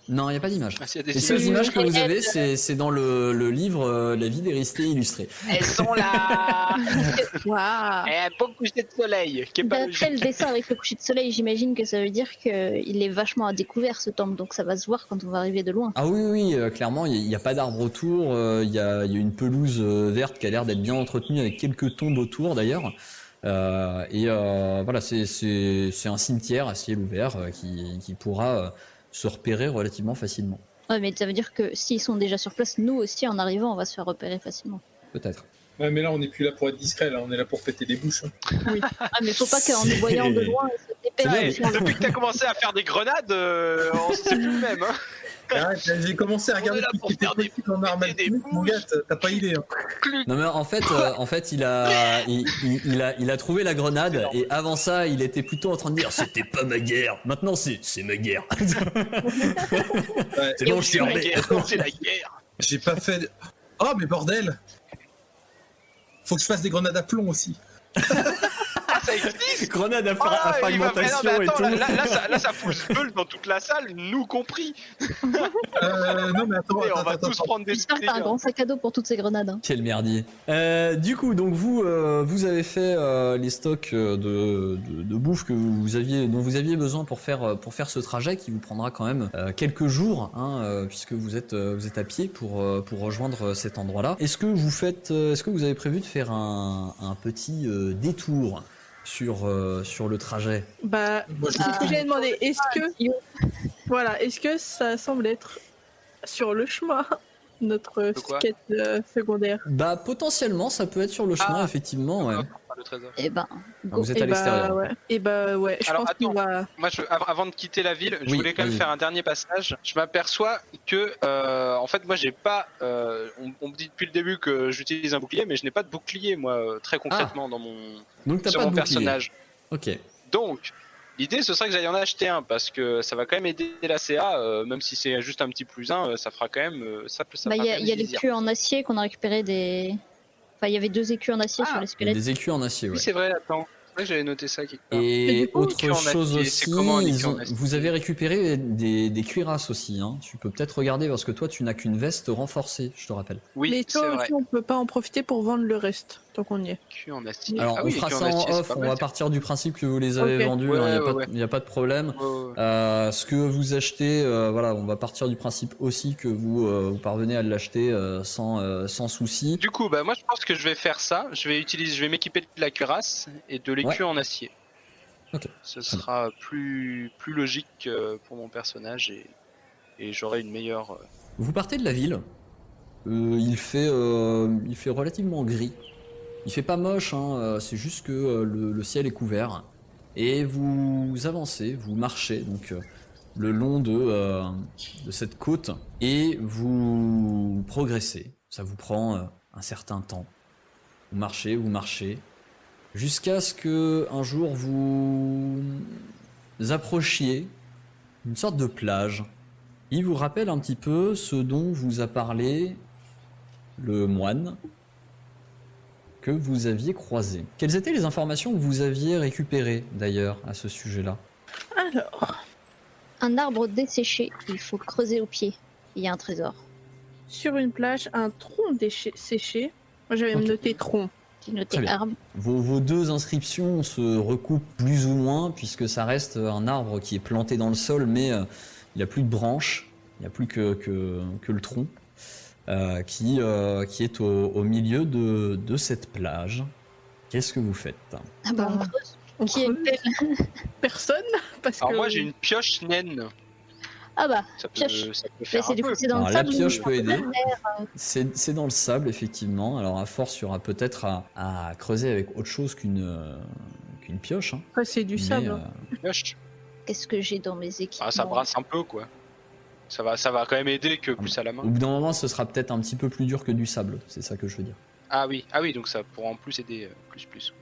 Speaker 1: Non, il n'y a pas d'image.
Speaker 2: Ah,
Speaker 1: Les seules
Speaker 2: images-
Speaker 1: que vous avez, c'est c'est dans le, le livre euh, La vie d'Éristé illustrée.
Speaker 2: Elles sont là [LAUGHS]
Speaker 5: Waouh
Speaker 2: Et un beau coucher de soleil, qui est pas
Speaker 3: le dessin avec le coucher de soleil, j'imagine que ça veut dire qu'il est vachement à découvert ce temple, donc ça va se voir quand on va arriver de loin.
Speaker 1: Ah oui, oui, euh, clairement, il n'y a, pas d'arbre autour. euh, Il y, a, il y a une pelouse verte qui a l'air d'être bien entretenue avec quelques tombes autour d'ailleurs. Euh, et euh, voilà, c'est- un cimetière à ciel ouvert euh, qui, qui pourra euh, se repérer relativement facilement.
Speaker 3: Ouais, mais ça veut dire que s'ils sont déjà sur place, nous aussi en arrivant, on va se faire repérer facilement.
Speaker 1: Peut-être.
Speaker 4: Ouais, mais là, on n'est plus là pour être discret, là, on est là pour péter des bouches. hein. [LAUGHS]
Speaker 3: Ah, mais faut pas qu'en nous voyant de loin, [LAUGHS] ils se.
Speaker 2: Ouais, depuis que t'as commencé à faire des grenades, euh, on c'est plus le même. Hein. [LAUGHS]
Speaker 4: J'ai commencé à regarder tout ce qui était possible en armes mon gars, t'as- pas idée. hein.
Speaker 1: Non mais en fait, euh, en fait, il a, il, il- il a, il a trouvé la grenade et avant ça, il était plutôt en train de dire c'était pas ma guerre. Maintenant, c'est, c'est ma guerre. [LAUGHS]
Speaker 4: Ouais.
Speaker 1: c'est bon, je suis armé.
Speaker 2: guerre, c'est la guerre.
Speaker 4: J'ai pas fait. de- Oh, mais bordel Faut que je fasse des grenades à plomb aussi. [LAUGHS]
Speaker 2: Existe [LAUGHS]
Speaker 1: Grenade à, fra-
Speaker 2: Ah,
Speaker 1: à
Speaker 2: va- non,
Speaker 1: fragmentation et tout.
Speaker 2: là, là, là, ça, là, ça fout le dans toute la salle, nous compris.
Speaker 4: Euh, non, mais attends, [LAUGHS]
Speaker 2: on va
Speaker 4: attends,
Speaker 2: tous prendre des
Speaker 3: J'espère que t'as un grand sac à dos pour toutes ces grenades. hein.
Speaker 1: Quel merdier. Euh, du coup, donc vous, euh, vous avez fait euh, les stocks de, de, de bouffe que vous aviez, dont vous aviez besoin pour faire pour faire ce trajet, qui vous prendra quand même euh, quelques jours, hein, euh, puisque vous êtes euh, vous êtes à pied pour euh, pour rejoindre cet endroit-là. Est-ce que vous faites, euh, est-ce que vous avez prévu de faire un, un petit euh, détour? Sur euh, sur le trajet
Speaker 5: Bah, c'est ce que j'ai demandé. Est-ce que, voilà, est-ce que ça semble être sur le chemin notre quête euh, secondaire?
Speaker 1: Bah potentiellement, ça peut être sur le chemin,
Speaker 2: Ah.
Speaker 1: effectivement. Ouais.
Speaker 2: Ah, le trésor.
Speaker 3: Eh ben,
Speaker 1: Ah,
Speaker 3: go.
Speaker 1: vous êtes
Speaker 5: Et
Speaker 1: à l'extérieur.
Speaker 5: bah, ouais. Et bah ouais, je
Speaker 2: Alors,
Speaker 5: pense qu'on va.
Speaker 2: Moi, je, avant de quitter la ville, je
Speaker 1: Oui,
Speaker 2: voulais quand même faire un dernier passage. Je m'aperçois que, euh, en fait, moi, j'ai pas. euh, on, on me dit depuis le début que j'utilise un bouclier, mais je n'ai pas de bouclier, moi, euh, très concrètement, dans mon
Speaker 1: Donc t'as
Speaker 2: sur
Speaker 1: pas
Speaker 2: mon
Speaker 1: de bouclier.
Speaker 2: personnage.
Speaker 1: Ok.
Speaker 2: Donc, l'idée, ce serait que j'aille en acheter un parce que ça va quand même aider la CA, euh, même si c'est juste un petit plus un, ça fera quand même. euh, ça peut. Ça
Speaker 3: Bah, il y a, y les culs en acier qu'on a récupéré des. Enfin, il y avait deux écus en acier
Speaker 2: Ah,
Speaker 3: sur les squelettes.
Speaker 1: Des écus en acier, ouais.
Speaker 2: Oui, c'est vrai. Attends, que j'avais noté ça quelque part.
Speaker 5: Mais
Speaker 1: Et
Speaker 5: coup,
Speaker 1: autre chose aussi,
Speaker 2: comment,
Speaker 1: ont- vous avez récupéré des, des cuirasses aussi. Hein. Tu peux peut-être regarder parce que toi, tu n'as qu'une veste renforcée, je te rappelle.
Speaker 2: Oui,
Speaker 5: Mais toi
Speaker 2: vrai.
Speaker 5: aussi, on peut pas en profiter pour vendre le reste, tant qu'on y est.
Speaker 2: En acier.
Speaker 1: Alors,
Speaker 2: Ah
Speaker 1: on
Speaker 2: oui,
Speaker 1: fera ça en
Speaker 2: acier,
Speaker 1: off. On va partir du principe que vous les avez vendus.
Speaker 2: Ouais,
Speaker 1: Il n'y a,
Speaker 2: ouais,
Speaker 1: pas
Speaker 2: ouais.
Speaker 1: de- y a pas de problème.
Speaker 2: Ouais, ouais.
Speaker 1: Euh, ce que vous achetez, euh, voilà, on va partir du principe aussi que vous, euh, vous parvenez à l'acheter euh, sans, euh, sans souci.
Speaker 2: Du coup, bah moi je pense que je vais faire ça. Je vais utiliser, je vais m'équiper de la cuirasse et de l'écu
Speaker 1: Ouais.
Speaker 2: en acier.
Speaker 1: Ok.
Speaker 2: Ce sera plus plus logique euh, pour mon personnage et et j'aurai une meilleure. euh,
Speaker 1: Vous partez de la ville. Euh, il fait, euh, il fait relativement gris. Il fait pas moche, hein, euh, c'est juste que euh, le, ciel est couvert. Et vous avancez, vous marchez donc euh, le long de, de cette côte et vous progressez. Ça vous prend un certain temps. Vous marchez, vous marchez, jusqu'à ce que un jour vous approchiez une sorte de plage. Il vous rappelle un petit peu ce dont vous a parlé le moine que vous aviez croisé. Quelles étaient les informations que vous aviez récupérées d'ailleurs à ce sujet-là?
Speaker 5: Alors,
Speaker 3: Un arbre desséché, il faut creuser au pied. Il y a un trésor.
Speaker 5: sur une plage, un tronc déché- séché. Moi, j'avais noté tronc.
Speaker 3: Noté arbre.
Speaker 1: vos, vos deux inscriptions se recoupent plus ou moins puisque ça reste un arbre qui est planté dans le sol mais euh, il n'y a plus de branches, il n'y a plus que, que, que le tronc. Euh, qui, euh, qui est au, au milieu de, de cette plage. Qu'est-ce que vous faites
Speaker 3: Ah bah, on
Speaker 5: Ah.
Speaker 3: creuse.
Speaker 5: On
Speaker 3: Qui est
Speaker 5: creuse.
Speaker 3: pelle [LAUGHS]
Speaker 5: Personne Parce
Speaker 2: Alors
Speaker 5: que
Speaker 2: moi j'ai une pioche naine.
Speaker 3: Ah bah,
Speaker 2: Ça peut,
Speaker 3: Pioche.
Speaker 2: ça peut
Speaker 3: je vais
Speaker 2: faire
Speaker 3: essayer
Speaker 2: un
Speaker 3: de
Speaker 2: peu.
Speaker 3: pousser dans
Speaker 1: Alors,
Speaker 3: le
Speaker 1: la
Speaker 3: sable.
Speaker 1: pioche peut aider. C'est c'est dans le sable, effectivement. Alors, à force, il y aura peut-être à, à creuser avec autre chose qu'une euh, qu'une pioche. hein.
Speaker 5: C'est du
Speaker 1: Mais,
Speaker 5: sable.
Speaker 3: Qu'est-ce que j'ai dans mes équipements
Speaker 2: Ah, ça brasse un peu quoi. Ça va, ça va quand même aider que plus à la main.
Speaker 1: au bout d'un moment, ce sera peut-être un petit peu plus dur que du sable. C'est ça que je veux dire.
Speaker 2: Ah oui, ah oui, donc ça pourra en plus aider euh, plus plus.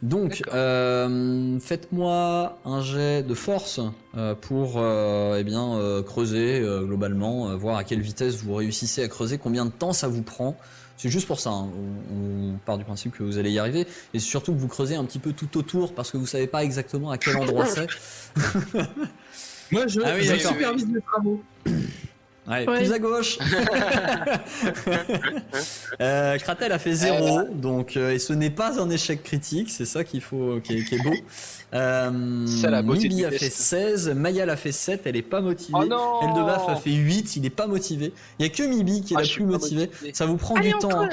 Speaker 1: Donc, euh, faites-moi un jet de force euh, pour euh, eh bien, euh, creuser euh, globalement, euh, voir à quelle vitesse vous réussissez à creuser, combien de temps ça vous prend. C'est juste pour ça, hein. on, on part du principe que vous allez y arriver, et surtout que vous creusez un petit peu tout autour parce que vous savez pas exactement à quel endroit [LAUGHS] c'est. [LAUGHS]
Speaker 4: Moi, je,
Speaker 1: Ah oui,
Speaker 4: je
Speaker 1: d'accord.
Speaker 4: supervise les travaux.
Speaker 1: Ouais,
Speaker 5: Ouais.
Speaker 1: plus à gauche. [LAUGHS] [LAUGHS] euh, Kratel a fait 0, donc euh, et ce n'est pas un échec critique, c'est ça qu'il faut, qui est, qui est beau. Euh,
Speaker 2: la
Speaker 1: a fait
Speaker 2: test.
Speaker 1: 16, Mayal a fait 7, elle est pas motivée.
Speaker 2: Oh
Speaker 1: Eldebaf a fait 8, il est pas motivé. Il y a que Mibi qui est
Speaker 2: Ah,
Speaker 1: la plus motivée.
Speaker 2: motivé.
Speaker 1: Ça vous prend
Speaker 5: Allez,
Speaker 1: du temps. hein.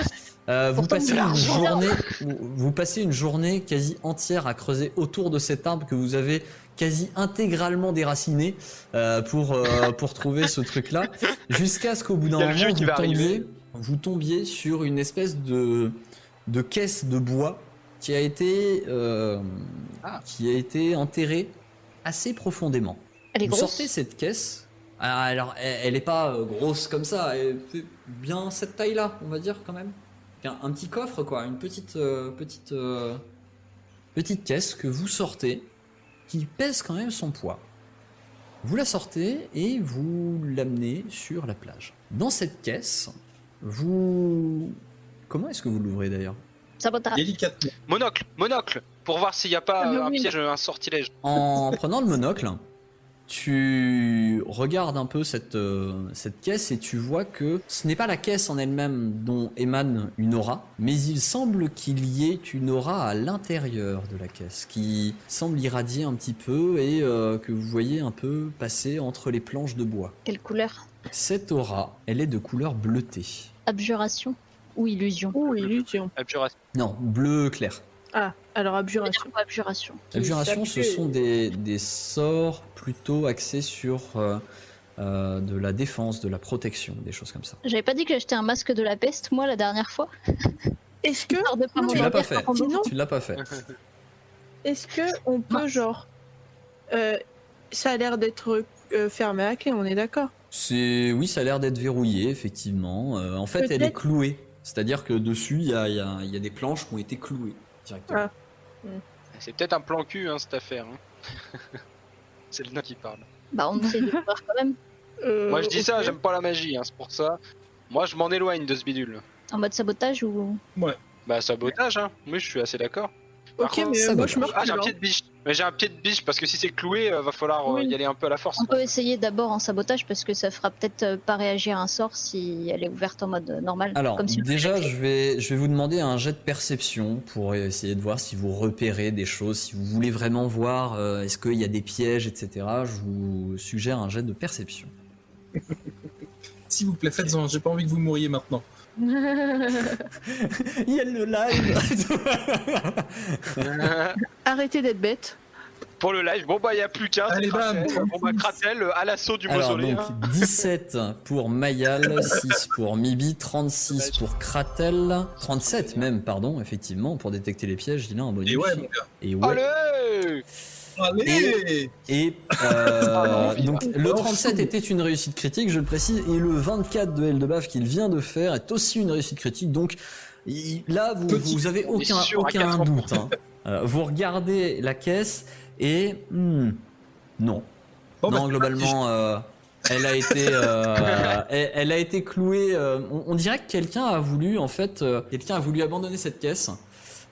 Speaker 1: Euh, vous passez une journée, vous, vous passez une journée quasi entière à creuser autour de cet arbre que vous avez quasi intégralement déraciné euh, pour euh, pour trouver ce truc-là, jusqu'à ce qu'au bout d'un moment vous tombiez,
Speaker 2: arriver.
Speaker 1: vous tombiez sur une espèce de de caisse de bois qui a été euh,
Speaker 2: Ah.
Speaker 1: qui a été enterrée assez profondément.
Speaker 3: Elle est
Speaker 1: Vous
Speaker 3: grosse.
Speaker 1: sortez cette caisse. Ah, Alors, elle, elle est pas grosse comme ça. Elle fait bien cette taille-là, on va dire quand même. Un, un petit coffre, quoi, une petite, euh, petite, euh, petite caisse que vous sortez, qui pèse quand même son poids. Vous la sortez et vous l'amenez sur la plage. Dans cette caisse, vous, comment est-ce que vous l'ouvrez d'ailleurs?
Speaker 3: Sabotage.
Speaker 4: Délicatement.
Speaker 2: Monocle, monocle, pour voir s'il n'y a pas
Speaker 5: Ah,
Speaker 2: euh, un
Speaker 5: oui.
Speaker 2: piège, un sortilège.
Speaker 1: En prenant le monocle, tu regardes un peu cette, euh, cette caisse et tu vois que ce n'est pas la caisse en elle-même dont émane une aura, mais il semble qu'il y ait une aura à l'intérieur de la caisse qui semble irradier un petit peu et euh, que vous voyez un peu passer entre les planches de bois.
Speaker 3: Quelle couleur?
Speaker 1: Cette aura, elle est de couleur bleutée.
Speaker 3: Abjuration ou illusion?
Speaker 5: Oh, illusion.
Speaker 2: Abjuration.
Speaker 1: Non, bleu clair.
Speaker 5: Ah, alors abjuration.
Speaker 3: quoi, Abjuration.
Speaker 1: Abjuration, ce sont des, des sorts plutôt axés sur euh, euh, de la défense, de la protection, des choses comme ça.
Speaker 3: J'avais pas dit que j'achetais un masque de la peste, moi, la dernière fois [LAUGHS]
Speaker 5: Est-ce que,
Speaker 3: Histoire de pas
Speaker 5: Tu
Speaker 1: l'as pas fait.
Speaker 5: sinon,
Speaker 1: Tu l'as [LAUGHS] pas fait.
Speaker 5: est-ce que on peut genre, euh, ça a l'air d'être euh, fermé à clé, on est d'accord?
Speaker 1: C'est oui, ça a l'air d'être verrouillé, effectivement. Euh, en fait, elle est clouée. C'est-à-dire que dessus, il y a, il y a- il y a des planches qui ont été clouées directement.
Speaker 5: Ah.
Speaker 2: C'est peut-être un plan cul, hein, cette affaire. hein. [LAUGHS] C'est le nain qui parle.
Speaker 3: Bah, on essaie de voir quand même. [LAUGHS]
Speaker 5: Euh,
Speaker 2: Moi je dis ça, j'aime pas la magie, hein, c'est pour ça. Moi je m'en éloigne de ce bidule.
Speaker 3: En mode sabotage ou.
Speaker 2: Bah sabotage, hein. Oui, je suis assez d'accord. Par
Speaker 5: Ok,
Speaker 2: contre,
Speaker 5: mais
Speaker 1: ça
Speaker 5: euh,
Speaker 1: va
Speaker 5: moi
Speaker 1: pas.
Speaker 5: je
Speaker 2: Ah, j'ai un
Speaker 5: recule.
Speaker 2: pied de biche. Mais j'ai un pied de biche parce que si c'est cloué, euh, va falloir euh,
Speaker 5: Oui.
Speaker 2: y aller un peu à la force.
Speaker 3: On peut essayer d'abord en sabotage parce que ça fera peut-être pas réagir à un sort si elle est ouverte en mode normal.
Speaker 1: Alors,
Speaker 3: comme si
Speaker 1: déjà, je vais, je vais vous demander un jet de perception pour essayer de voir si vous repérez des choses, si vous voulez vraiment voir euh, est-ce qu'il y a des pièges, etc. Je vous suggère un jet de perception. [LAUGHS]
Speaker 4: S'il vous plaît, faites-en. J'ai pas envie que vous mouriez maintenant. [LAUGHS]
Speaker 1: Il y a le live [LAUGHS]
Speaker 5: Arrêtez d'être bête.
Speaker 2: pour le live, bon bah y a plus qu'un. c'est
Speaker 4: Allez.
Speaker 2: Bon bah Kratel euh, à l'assaut du
Speaker 1: Alors
Speaker 2: mausolée.
Speaker 1: donc
Speaker 2: hein.
Speaker 1: 17 pour Mayal, 6 pour Mibi, 36 pour Kratel, 37 même pardon effectivement pour détecter les pièges il a un bonus.
Speaker 4: Et ouais, mon gars.
Speaker 1: Et ouais.
Speaker 2: Allez
Speaker 4: Allez
Speaker 1: Et euh, [LAUGHS]
Speaker 2: Ah,
Speaker 1: donc le 37 était une réussite critique, je le précise, et le 24 de Eldebaf qu'il vient de faire est aussi une réussite critique. Donc là, vous,
Speaker 4: Petit.
Speaker 1: vous avez
Speaker 2: On est
Speaker 1: aucun, aucun
Speaker 2: 80%.
Speaker 1: doute. hein. Euh, vous regardez la caisse et hmm, non,
Speaker 4: Bon, bah,
Speaker 1: non globalement. euh, elle a été, euh, [LAUGHS] elle, elle a été clouée. euh, on, on dirait que quelqu'un a voulu, en fait, euh, quelqu'un a voulu abandonner cette caisse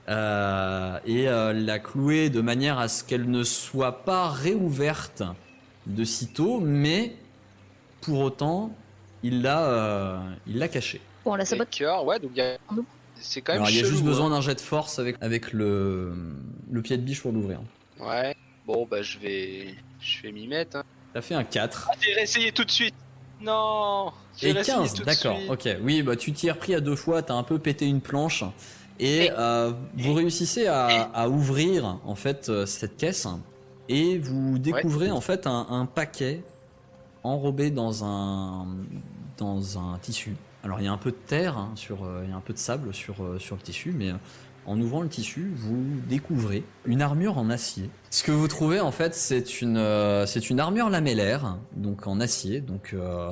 Speaker 1: euh, et euh, la clouer de manière à ce qu'elle ne soit pas réouverte de sitôt, mais pour autant, il l'a, euh, il l'a cachée.
Speaker 3: Bon, la sabote.
Speaker 2: D'accord, ouais, donc y a- c'est quand même
Speaker 1: Alors il y a
Speaker 2: chelou,
Speaker 1: juste besoin
Speaker 2: hein.
Speaker 1: d'un jet de force avec avec le le pied de biche pour l'ouvrir.
Speaker 2: Ouais. Bon bah je vais, je vais m'y mettre. Hein.
Speaker 1: T'as fait un 4.
Speaker 2: Ah, j'ai réessayé tout de suite. Non j'ai
Speaker 1: Et
Speaker 2: réessayé
Speaker 1: 15,
Speaker 2: tout de
Speaker 1: d'accord,
Speaker 2: suite.
Speaker 1: ok. Oui, bah tu t'y es repris à deux fois, t'as un peu pété une planche. Et euh, vous réussissez à, à ouvrir en fait euh, cette caisse et vous découvrez en fait un, un paquet enrobé dans un dans un tissu. Alors il y a un peu de terre hein, sur, euh, il y a un peu de sable sur sur le tissu, mais en ouvrant le tissu, vous découvrez une armure en acier. Ce que vous trouvez en fait, c'est une euh, c'est une armure lamellaire, donc en acier, donc. euh,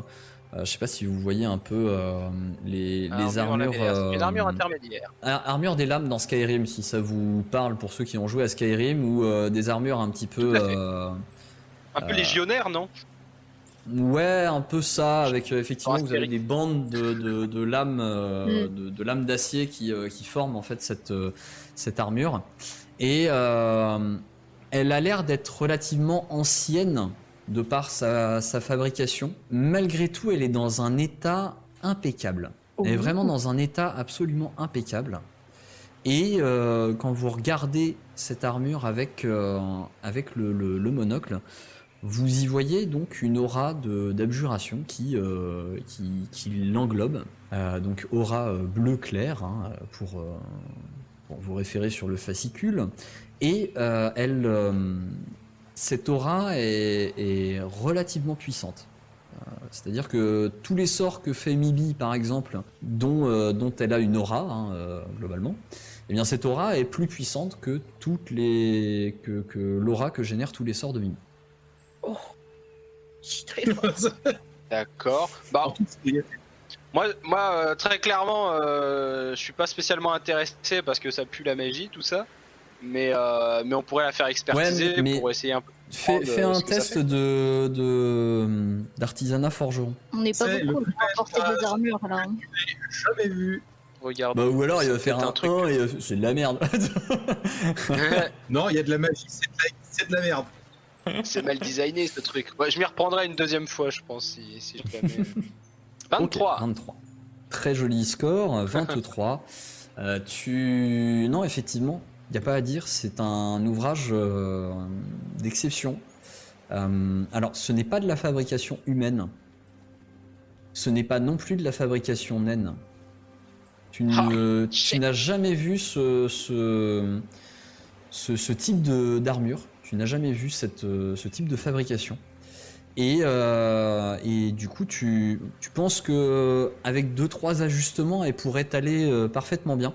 Speaker 1: euh, je sais pas si vous voyez un peu euh, les, les
Speaker 2: Armure
Speaker 1: armures.
Speaker 2: lamellaire, c'est Une armure
Speaker 1: euh,
Speaker 2: intermédiaire.
Speaker 1: Ar- Armure des lames dans Skyrim, si ça vous parle pour ceux qui ont joué à Skyrim, ou euh, des armures un petit peu.
Speaker 2: Tout à fait.
Speaker 1: euh,
Speaker 2: Un peu
Speaker 1: euh,
Speaker 2: légionnaire, non?
Speaker 1: Ouais, un peu ça, avec euh, effectivement, vous avez des bandes de, de, de lames, euh,
Speaker 3: Mm.
Speaker 1: de, de lames d'acier qui, euh, qui forment en fait cette, euh, cette armure. Et euh, elle a l'air d'être relativement ancienne de par sa, sa fabrication. Malgré tout, elle est dans un état impeccable. Elle est vraiment dans un état absolument impeccable. Et euh, quand vous regardez cette armure avec, euh, avec le, le- le monocle, vous y voyez donc une aura d'abjuration qui, euh, qui, qui l'englobe. Donc aura bleu clair hein, pour, pour vous référer sur le fascicule. Et elle, cette aura est, est relativement puissante. Euh, C'est-à-dire que tous les sorts que fait Mibi, par exemple, dont, euh, dont elle a une aura, hein, euh, globalement, eh bien cette aura est plus puissante que toutes les que, que l'aura que génèrent tous les sorts de Mibi.
Speaker 5: Oh. Je suis très. [LAUGHS]
Speaker 2: D'accord. Bah, moi, moi euh, très clairement, euh, je suis pas spécialement intéressé parce que ça pue la magie, tout ça. Mais, euh, mais on pourrait la faire expertiser
Speaker 1: Ouais, mais-
Speaker 2: pour essayer un peu.
Speaker 1: Fais,
Speaker 2: ce
Speaker 1: un test
Speaker 2: fait.
Speaker 1: de de- d'artisanat forgeron.
Speaker 3: On n'est pas
Speaker 4: C'est
Speaker 3: beaucoup à porter des armures là. hein.
Speaker 4: jamais vu.
Speaker 2: Regarde.
Speaker 1: Bah, ou alors il va faire un,
Speaker 2: un truc.
Speaker 1: 1 et euh, c'est de la merde. [LAUGHS]
Speaker 4: Non, il y a de la magie, c'est de la, c'est de la merde.
Speaker 2: C'est mal designé ce truc. Ouais, je m'y reprendrai une deuxième fois, je pense, si, si jamais. 23. [LAUGHS]
Speaker 1: Ok, 23. Très joli score, 23. [LAUGHS] Euh, tu... Non, effectivement, n'y a pas à dire, c'est un ouvrage euh, d'exception. Euh, alors, ce n'est pas de la fabrication humaine. Ce n'est pas non plus de la fabrication naine. Tu
Speaker 2: shit.
Speaker 1: n'as jamais vu ce, ce, ce, ce type de- d'armure. Tu n'as jamais vu cette, euh, ce type de fabrication. Et, euh, et du coup, tu, tu penses que avec deux trois ajustements, elle pourrait aller parfaitement bien.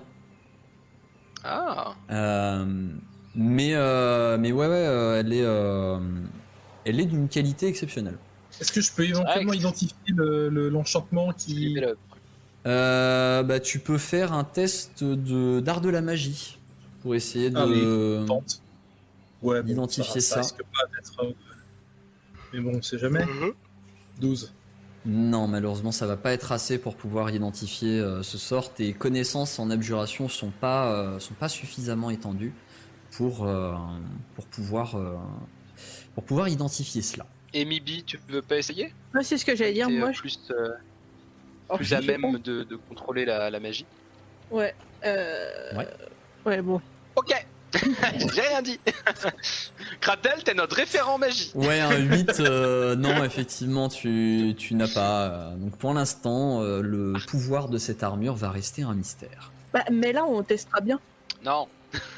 Speaker 2: Ah,
Speaker 1: mais euh, mais ouais ouais, euh, elle est euh, elle est d'une qualité exceptionnelle.
Speaker 4: Est-ce que je peux éventuellement identifier le- le- l'enchantement qui.
Speaker 2: c'est le-
Speaker 1: Euh, bah, tu peux faire un test de d'art de la magie pour essayer de.
Speaker 4: Ah, Ouais, bon,
Speaker 1: Identifier ça.
Speaker 4: risque pas d'être. euh, Mais bon, on sait jamais. 12.
Speaker 1: Non, malheureusement, ça va pas être assez pour pouvoir identifier euh, ce sort. Tes connaissances en abjuration sont pas euh, sont pas suffisamment étendues pour euh, pour pouvoir euh, pour pouvoir identifier cela.
Speaker 2: Et Mibi, tu veux pas essayer?
Speaker 5: Ouais, c'est ce que j'allais dire.
Speaker 2: Euh,
Speaker 5: Moi,
Speaker 2: plus, euh,
Speaker 5: Oh,
Speaker 2: plus à même de, de contrôler la, la magie.
Speaker 5: Ouais. Euh...
Speaker 1: Ouais.
Speaker 5: Ouais, bon.
Speaker 2: Ok J'ai rien dit [LAUGHS] Kratel, t'es notre référent magie
Speaker 1: Ouais, un 8, euh, non, effectivement, tu, tu n'as pas. euh, donc pour l'instant, euh, le pouvoir de cette armure va rester un mystère.
Speaker 5: Bah, mais là, on testera bien.
Speaker 2: Non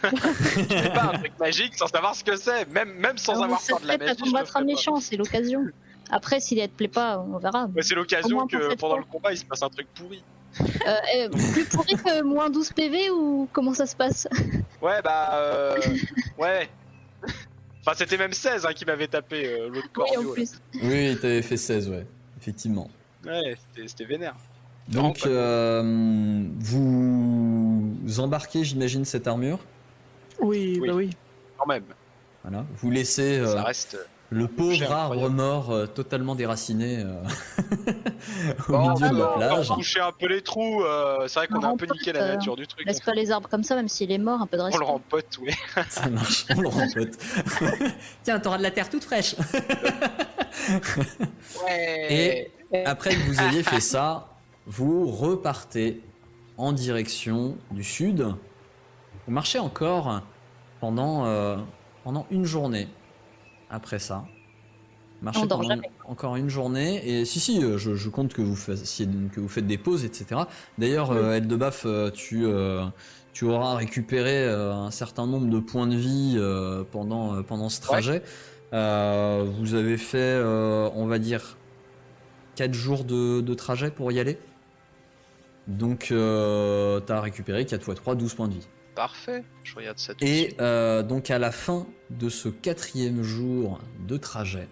Speaker 2: Je fais pas un truc magique sans savoir ce que c'est, même, même sans
Speaker 3: Alors,
Speaker 2: avoir peur de la magie. je le
Speaker 3: combattre un
Speaker 2: pas.
Speaker 3: méchant, c'est l'occasion. Après, si elle te plaît pas, on verra.
Speaker 2: Ouais, c'est l'occasion que pendant le combat il se passe un truc pourri.
Speaker 3: Euh, eh, plus pourri que moins 12 PV ou comment ça se passe?
Speaker 2: Ouais, bah. Euh... ouais. Enfin, c'était même 16 hein, qui m'avait tapé euh, l'autre
Speaker 3: Oui, en plus.
Speaker 1: Oui, t'avais fait 16, ouais, effectivement.
Speaker 2: Ouais, c'était- c'était vénère.
Speaker 1: Donc,
Speaker 2: Non, pas-
Speaker 1: euh, vous embarquez, j'imagine, cette armure?
Speaker 5: Oui,
Speaker 2: Oui.
Speaker 5: bah oui.
Speaker 2: Quand même,
Speaker 1: Voilà. Vous laissez euh,
Speaker 2: ça reste.
Speaker 1: Le pauvre arbre mort euh, totalement déraciné euh, [LAUGHS] au
Speaker 2: Bon,
Speaker 1: milieu de la
Speaker 2: on va
Speaker 1: plage.
Speaker 2: toucher un peu les trous. euh, c'est vrai qu'on a un peu niqué la
Speaker 3: euh,
Speaker 2: nature du truc.
Speaker 3: Laisse pas les arbres comme ça, même s'il est mort, un peu de
Speaker 2: On
Speaker 3: respect.
Speaker 2: le rempote, ouais. [LAUGHS]
Speaker 1: Ça marche, on le rempote. [LAUGHS] Tiens, t'auras de la terre toute fraîche.
Speaker 2: Ouais.
Speaker 1: Et après que vous ayez fait ça, vous repartez en direction du sud. Vous marchez encore pendant, euh, pendant une journée après ça. Marchez pendant encore une journée. Et si, si, euh, je, je compte que vous, fassiez, que vous faites des pauses, etc. D'ailleurs, Eldebaf, euh, tu, euh, tu auras récupéré un certain nombre de points de vie pendant, pendant ce trajet. Vous avez fait, on va dire, 4 jours de, de trajet pour y aller. Donc, tu as récupéré 4 x 3, 12 points de vie.
Speaker 2: Parfait. Je regarde ça tout
Speaker 1: Et euh, donc à la fin de ce quatrième jour de trajet,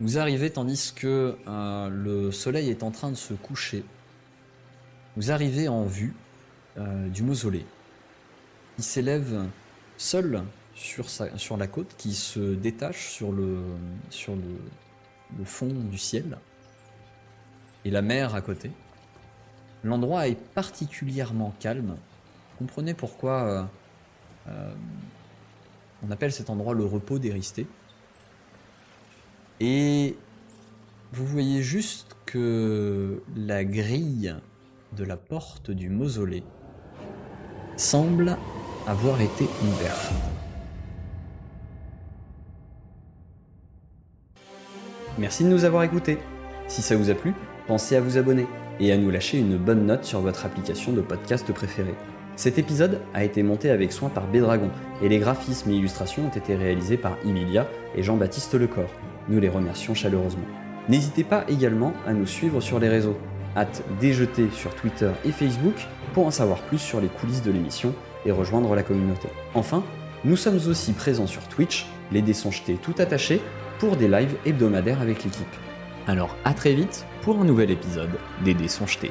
Speaker 1: vous arrivez tandis que euh, le soleil est en train de se coucher. Vous arrivez en vue euh, du mausolée. Il s'élève seul sur, sa- sur la côte qui se détache sur le, sur le, le fond du ciel et la mer à côté. L'endroit est particulièrement calme. Comprenez pourquoi euh, euh, on appelle cet endroit le repos d'Éristé. Et vous voyez juste que la grille de la porte du mausolée semble avoir été ouverte. Merci de nous avoir écoutés. Si ça vous a plu, pensez à vous abonner et à nous lâcher une bonne note sur votre application de podcast préférée. Cet épisode a été monté avec soin par Bédragon et les graphismes et illustrations ont été réalisés par Emilia et Jean-Baptiste Lecor. Nous les remercions chaleureusement. N'hésitez pas également à nous suivre sur les réseaux. Hâte déjeter sur Twitter et Facebook pour en savoir plus sur les coulisses de l'émission et rejoindre la communauté. Enfin, nous sommes aussi présents sur Twitch, les dés sont jetés tout attachés, pour des lives hebdomadaires avec l'équipe. Alors à très vite pour un nouvel épisode des dés sont jetés.